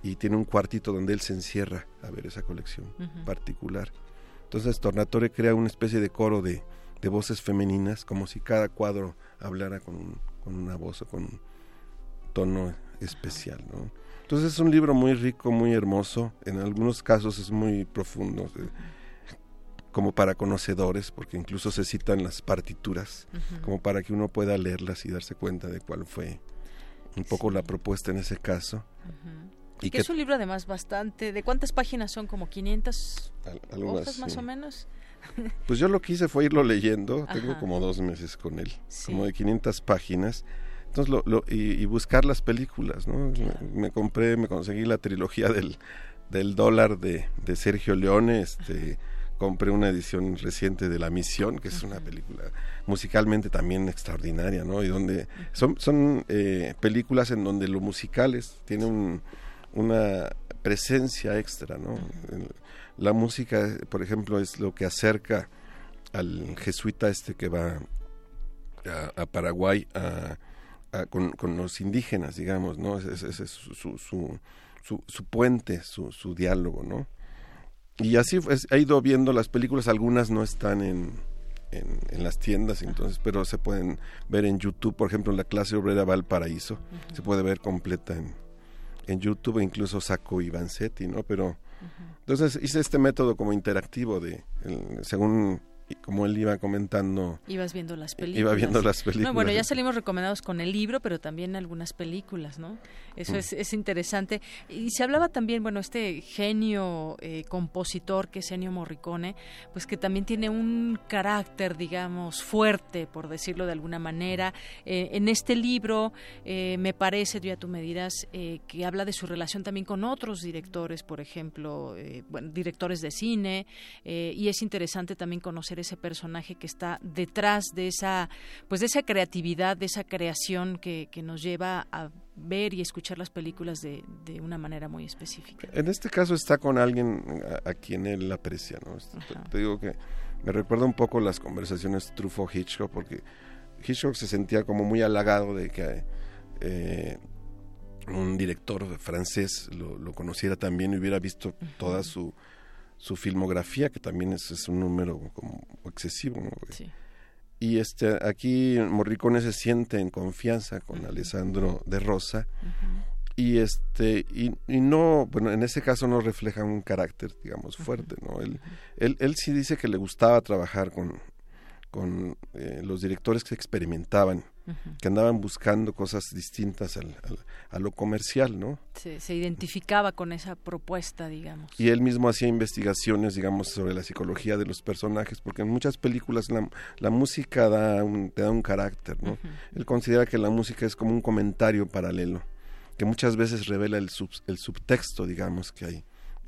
y tiene un cuartito donde él se encierra a ver esa colección particular. Entonces Tornatore crea una especie de coro de, de voces femeninas, como si cada cuadro hablara con, con, una voz o con un tono especial. ¿no? Entonces es un libro muy rico, muy hermoso, en algunos casos es muy profundo, eh, como para conocedores, porque incluso se citan las partituras, como para que uno pueda leerlas y darse cuenta de cuál fue un poco la propuesta en ese caso. Y que, es un libro además bastante... ¿De cuántas páginas son? ¿Como 500 hojas más o menos? Pues yo lo que hice fue irlo leyendo, tengo como dos meses con él, como de 500 páginas. Entonces, lo, lo, y, buscar las películas, ¿no? Me, compré, me conseguí la trilogía del, del dólar de, de Sergio Leone, este compré una edición reciente de La Misión, que es una película musicalmente también extraordinaria, ¿no? Y donde son, son eh, películas en donde lo musical es, tiene un, una presencia extra, ¿no? La música, por ejemplo, es lo que acerca al jesuita este que va a, Paraguay con, con, los indígenas, digamos, ¿no? Ese es, su, su, su, su, puente, su, su diálogo, ¿no? Y así he ido viendo las películas, algunas no están en, en, las tiendas, entonces, pero se pueden ver en YouTube, por ejemplo, la clase obrera Valparaíso, se puede ver completa en, en YouTube, incluso saco Ivancetti, ¿no? Pero entonces hice este método como interactivo de, según y como él iba comentando ibas viendo las películas iba viendo las películas. Bueno ya salimos recomendados con el libro pero también algunas películas no eso mm. es, es, interesante. Y se hablaba también bueno este genio eh, compositor que es Ennio Morricone pues que también tiene un carácter digamos fuerte por decirlo de alguna manera. Eh, en este libro eh, me parece ya tú me dirás que habla de su relación también con otros directores por ejemplo bueno directores de cine y es interesante también conocer ese personaje que está detrás de esa, pues de esa creatividad, de esa creación que, que nos lleva a ver y escuchar las películas de, de, una manera muy específica. En este caso está con alguien a, quien él aprecia, ¿no? Te, digo que me recuerda un poco las conversaciones Truffaut-Hitchcock, porque Hitchcock se sentía como muy halagado de que eh, un director francés lo, lo, conociera también y hubiera visto toda su su filmografía, que también es, un número como excesivo. Y este, aquí Morricone se siente en confianza con Alessandro de Rosa. Y este y, no, bueno, en ese caso no refleja un carácter, digamos, fuerte, ¿no? Él, él, él sí dice que le gustaba trabajar con, con eh, los directores que experimentaban que andaban buscando cosas distintas al, a lo comercial, ¿no? Se, se, identificaba con esa propuesta, digamos. Y él mismo hacía investigaciones, digamos, sobre la psicología de los personajes, porque en muchas películas la, la música da un, te da un carácter, ¿no? Él considera que la música es como un comentario paralelo, que muchas veces revela el, sub, el subtexto, digamos, que hay.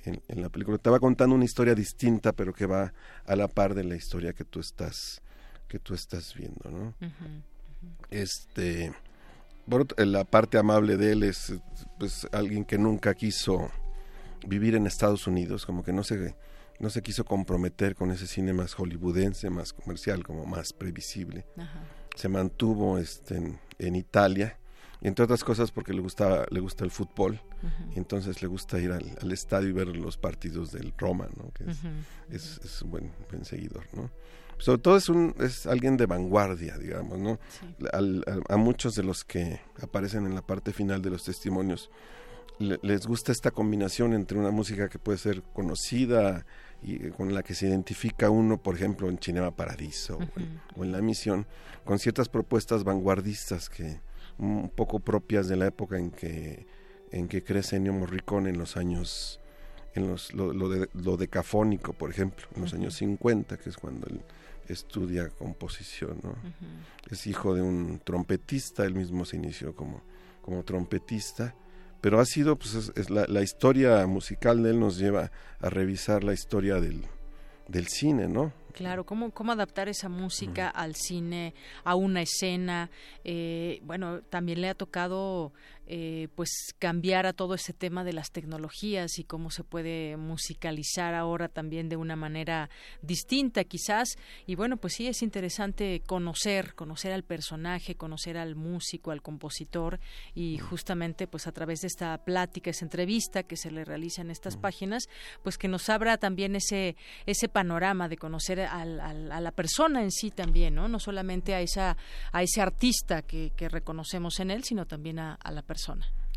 En, en, la película te va contando una historia distinta pero que va a la par de la historia que tú estás que tú estás viendo no este, la parte amable de él es pues alguien que nunca quiso vivir en Estados Unidos, como que no se no se quiso comprometer con ese cine más hollywoodense, más comercial, como más previsible. Se mantuvo este, en, Italia, entre otras cosas porque le gustaba, le gusta el fútbol, y entonces le gusta ir al, estadio y ver los partidos del Roma, ¿no? que es, es, un buen, buen seguidor. ¿no? Sobre todo es un es alguien de vanguardia digamos no a, muchos de los que aparecen en la parte final de los testimonios les gusta esta combinación entre una música que puede ser conocida y con la que se identifica uno por ejemplo en Cinema Paradiso o, en, La Misión con ciertas propuestas vanguardistas que un poco propias de la época en que en que crece Ennio Morricone en los años en los, lo, de, lo decafónico, por ejemplo, en los años 50, que es cuando él estudia composición, ¿no? Es hijo de un trompetista, él mismo se inició como, como trompetista, pero ha sido, pues es, la, la, historia musical de él nos lleva a revisar la historia del, del cine, ¿no? Claro, cómo, cómo adaptar esa música al cine, a una escena. Eh, bueno, también le ha tocado eh, pues cambiar a todo ese tema de las tecnologías y cómo se puede musicalizar ahora también de una manera distinta quizás. Y bueno pues sí es interesante conocer conocer al personaje conocer al músico al compositor y justamente pues a través de esta plática esa entrevista que se le realiza en estas páginas pues que nos abra también ese ese panorama de conocer al, a la persona en sí también no no solamente a esa a ese artista que, que reconocemos en él sino también a, a la persona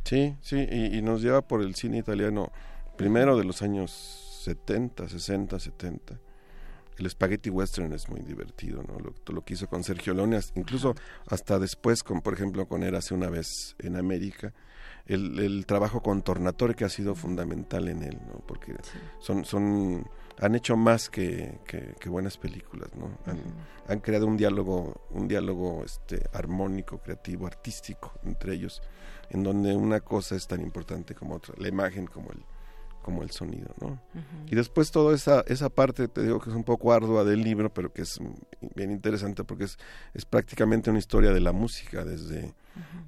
Sí, sí, y, nos lleva por el cine italiano primero de los años 70, 60, 70. El spaghetti western es muy divertido, ¿no? Lo, lo que hizo con Sergio Leone, incluso hasta después, con, por ejemplo, con Érase una vez en América. el, el, trabajo con Tornatore que ha sido fundamental en él, ¿no? Porque son, son, han hecho más que, que, buenas películas, ¿no? Han, han, creado un diálogo, un diálogo este, armónico, creativo, artístico entre ellos, en donde una cosa es tan importante como otra, la imagen como el, como el sonido, ¿no? Y después toda esa, esa parte, te digo que es un poco ardua del libro, pero que es bien interesante porque es, es prácticamente una historia de la música desde,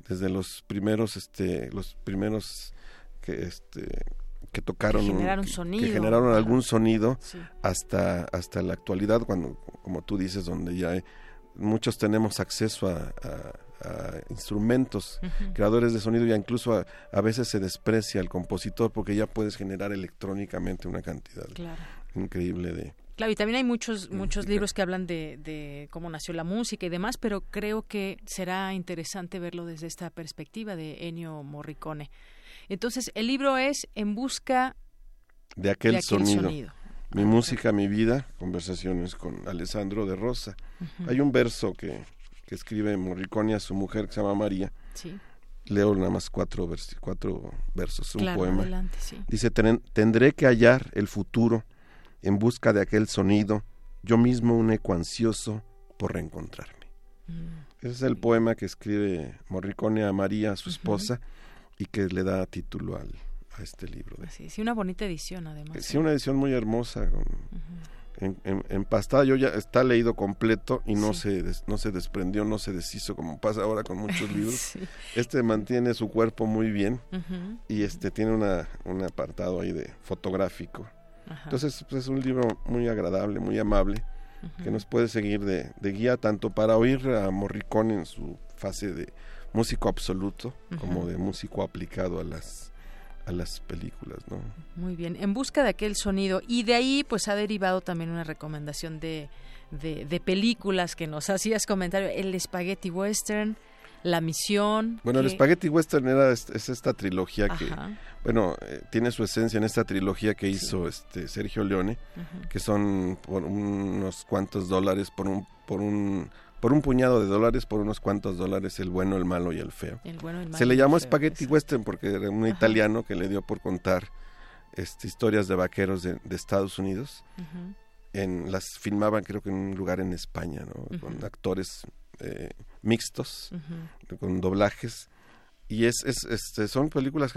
desde los primeros, este, los primeros que este que tocaron que generaron, sonido. Que generaron algún sonido hasta hasta la actualidad cuando como tú dices donde ya muchos tenemos acceso a instrumentos, creadores de sonido, ya incluso a, veces se desprecia el compositor porque ya puedes generar electrónicamente una cantidad increíble de... Claro, y también hay muchos muchos libros que hablan de, de, cómo nació la música y demás, pero creo que será interesante verlo desde esta perspectiva de Ennio Morricone. Entonces, el libro es En busca de aquel, sonido. Mi música, mi vida, conversaciones con Alessandro de Rosa. Hay un verso que, que escribe Morricone a su mujer que se llama María. Sí. Leo nada más cuatro, cuatro versos, un poema. Dice, tendré que hallar el futuro en busca de aquel sonido, yo mismo un eco ansioso por reencontrarme. Mm. Ese es el poema que escribe Morricone a María, su esposa, y que le da título al, a este libro. Sí, sí, una bonita edición además. Sí, una edición muy hermosa, con, en, en, pastada yo ya está leído completo y no se no se desprendió no se deshizo como pasa ahora con muchos libros. Este mantiene su cuerpo muy bien y este tiene una un apartado ahí de fotográfico. Entonces pues, es un libro muy agradable muy amable que nos puede seguir de, de, guía tanto para oír a Morricone en su fase de músico absoluto como de músico aplicado a las a las películas, ¿no? Muy bien, en busca de aquel sonido y de ahí pues ha derivado también una recomendación de, de, películas que nos hacías comentario, el Spaghetti Western, La Misión. Bueno, el Spaghetti Western era es, esta trilogía que, bueno, eh, tiene su esencia en esta trilogía que hizo este Sergio Leone, que son por unos cuantos dólares por un por un por un puñado de dólares, por unos cuantos dólares, el bueno, el malo y el feo. Se le llamó Spaghetti Western porque era un italiano que le dio por contar este, historias de vaqueros de, Estados Unidos. en, las filmaban creo que en un lugar en España, ¿no? con actores eh, mixtos, con doblajes y es, es este, son películas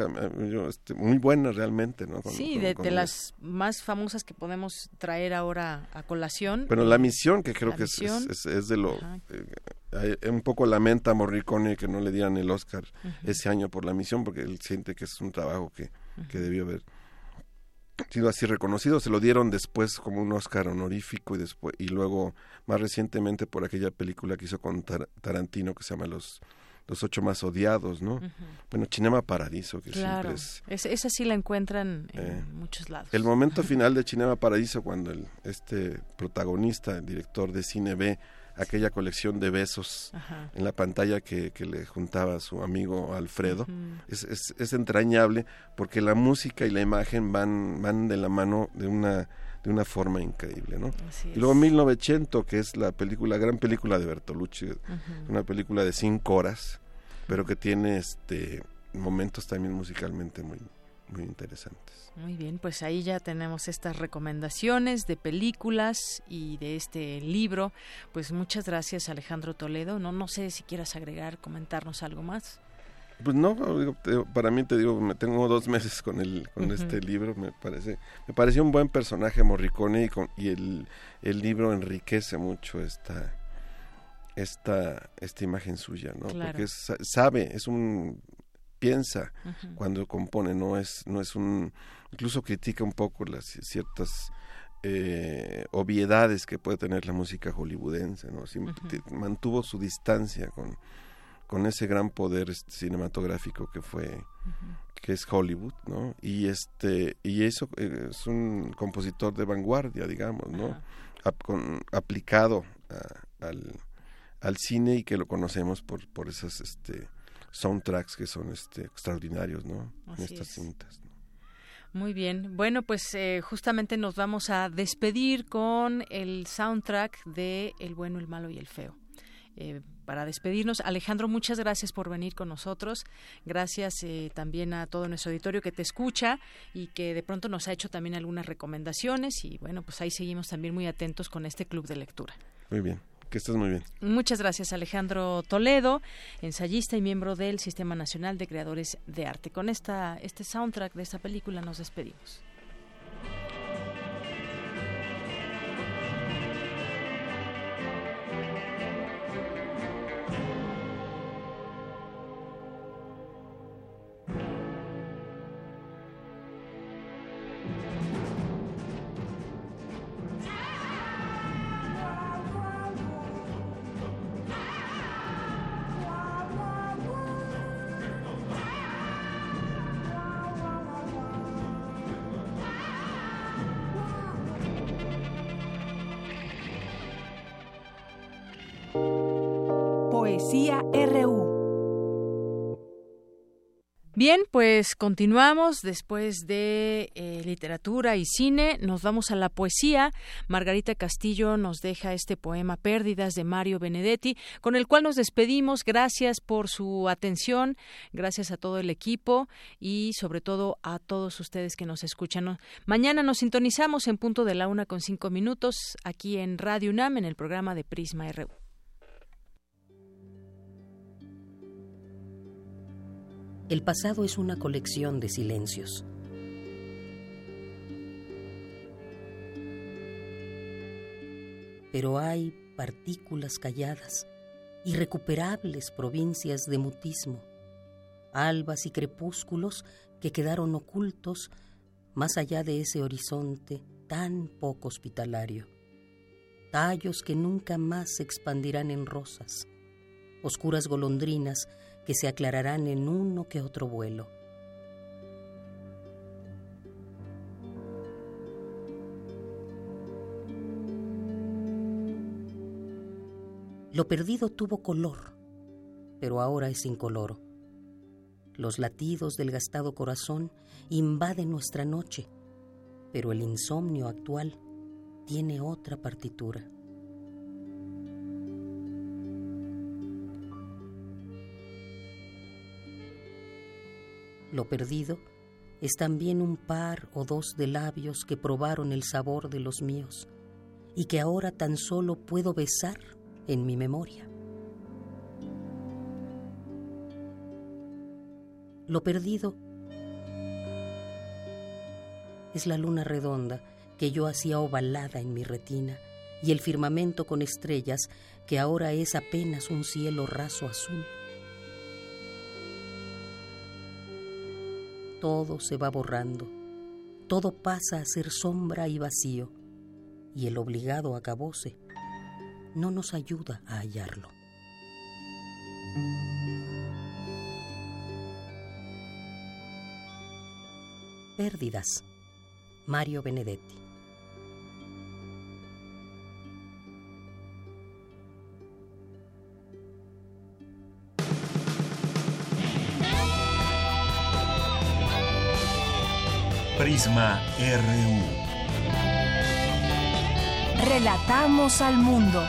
este, muy buenas realmente no sí de, las más famosas que podemos traer ahora a colación bueno la misión que creo que es, es, de lo eh, un poco lamenta a Morricone que no le dieran el Oscar ese año por la misión porque él siente que es un trabajo que, que debió haber sido así reconocido. Se lo dieron después como un Oscar honorífico y después y luego más recientemente por aquella película que hizo con Tarantino que se llama los los ocho más odiados, ¿no? Bueno, Cinema Paradiso, que siempre es, Esa sí la encuentran en eh, muchos lados. El momento final de Cinema Paradiso, cuando el, este protagonista, el director de cine ve aquella colección de besos en la pantalla que, que, le juntaba su amigo Alfredo, es, es, es, entrañable porque la música y la imagen van, van de la mano de una de una forma increíble, ¿no? y luego 1900, que es la película, gran película de Bertolucci, una película de cinco horas, pero que tiene este momentos también musicalmente muy muy interesantes. Muy bien, pues ahí ya tenemos estas recomendaciones de películas y de este libro. Pues muchas gracias Alejandro Toledo. No no sé si quieras agregar, comentarnos algo más. Pues no, para mí te digo, me tengo dos meses con el con este libro, me parece me pareció un buen personaje Morricone y, con, y el, el libro enriquece mucho esta esta esta imagen suya, ¿no? Porque sabe, es un piensa cuando compone, no es no es un incluso critica un poco las ciertas eh, obviedades que puede tener la música hollywoodense, ¿no? mantuvo su distancia con con ese gran poder este, cinematográfico que fue que es Hollywood, ¿no? Y este y eso eh, es un compositor de vanguardia, digamos, ¿no? con, aplicado al, al cine y que lo conocemos por por esas este soundtracks que son este extraordinarios, ¿no? en estas cintas. Muy bien. Bueno, pues eh, justamente nos vamos a despedir con el soundtrack de El bueno, el malo y el feo eh, para despedirnos. Alejandro, muchas gracias por venir con nosotros. Gracias eh, también a todo nuestro auditorio que te escucha y que de pronto nos ha hecho también algunas recomendaciones. Y bueno, pues ahí seguimos también muy atentos con este club de lectura. Muy bien. Que estés muy bien. Muchas gracias, Alejandro Toledo, ensayista y miembro del Sistema Nacional de Creadores de Arte. Con esta, este soundtrack de esta película nos despedimos. Bien, pues continuamos después de eh, literatura y cine. Nos vamos a la poesía. Margarita Castillo nos deja este poema Pérdidas de Mario Benedetti, con el cual nos despedimos. Gracias por su atención, gracias a todo el equipo y sobre todo a todos ustedes que nos escuchan. Mañana nos sintonizamos en punto de la una con cinco minutos aquí en Radio UNAM en el programa de Prisma RU. El pasado es una colección de silencios. Pero hay partículas calladas, irrecuperables provincias de mutismo, albas y crepúsculos que quedaron ocultos más allá de ese horizonte tan poco hospitalario, tallos que nunca más se expandirán en rosas, oscuras golondrinas que se aclararán en uno que otro vuelo. Lo perdido tuvo color, pero ahora es incoloro. Los latidos del gastado corazón invaden nuestra noche, pero el insomnio actual tiene otra partitura. Lo perdido es también un par o dos de labios que probaron el sabor de los míos y que ahora tan solo puedo besar en mi memoria. Lo perdido es la luna redonda que yo hacía ovalada en mi retina y el firmamento con estrellas que ahora es apenas un cielo raso azul. Todo se va borrando, todo pasa a ser sombra y vacío, y el obligado acabose no nos ayuda a hallarlo. Pérdidas. Mario Benedetti. Prisma RU. Relatamos al mundo.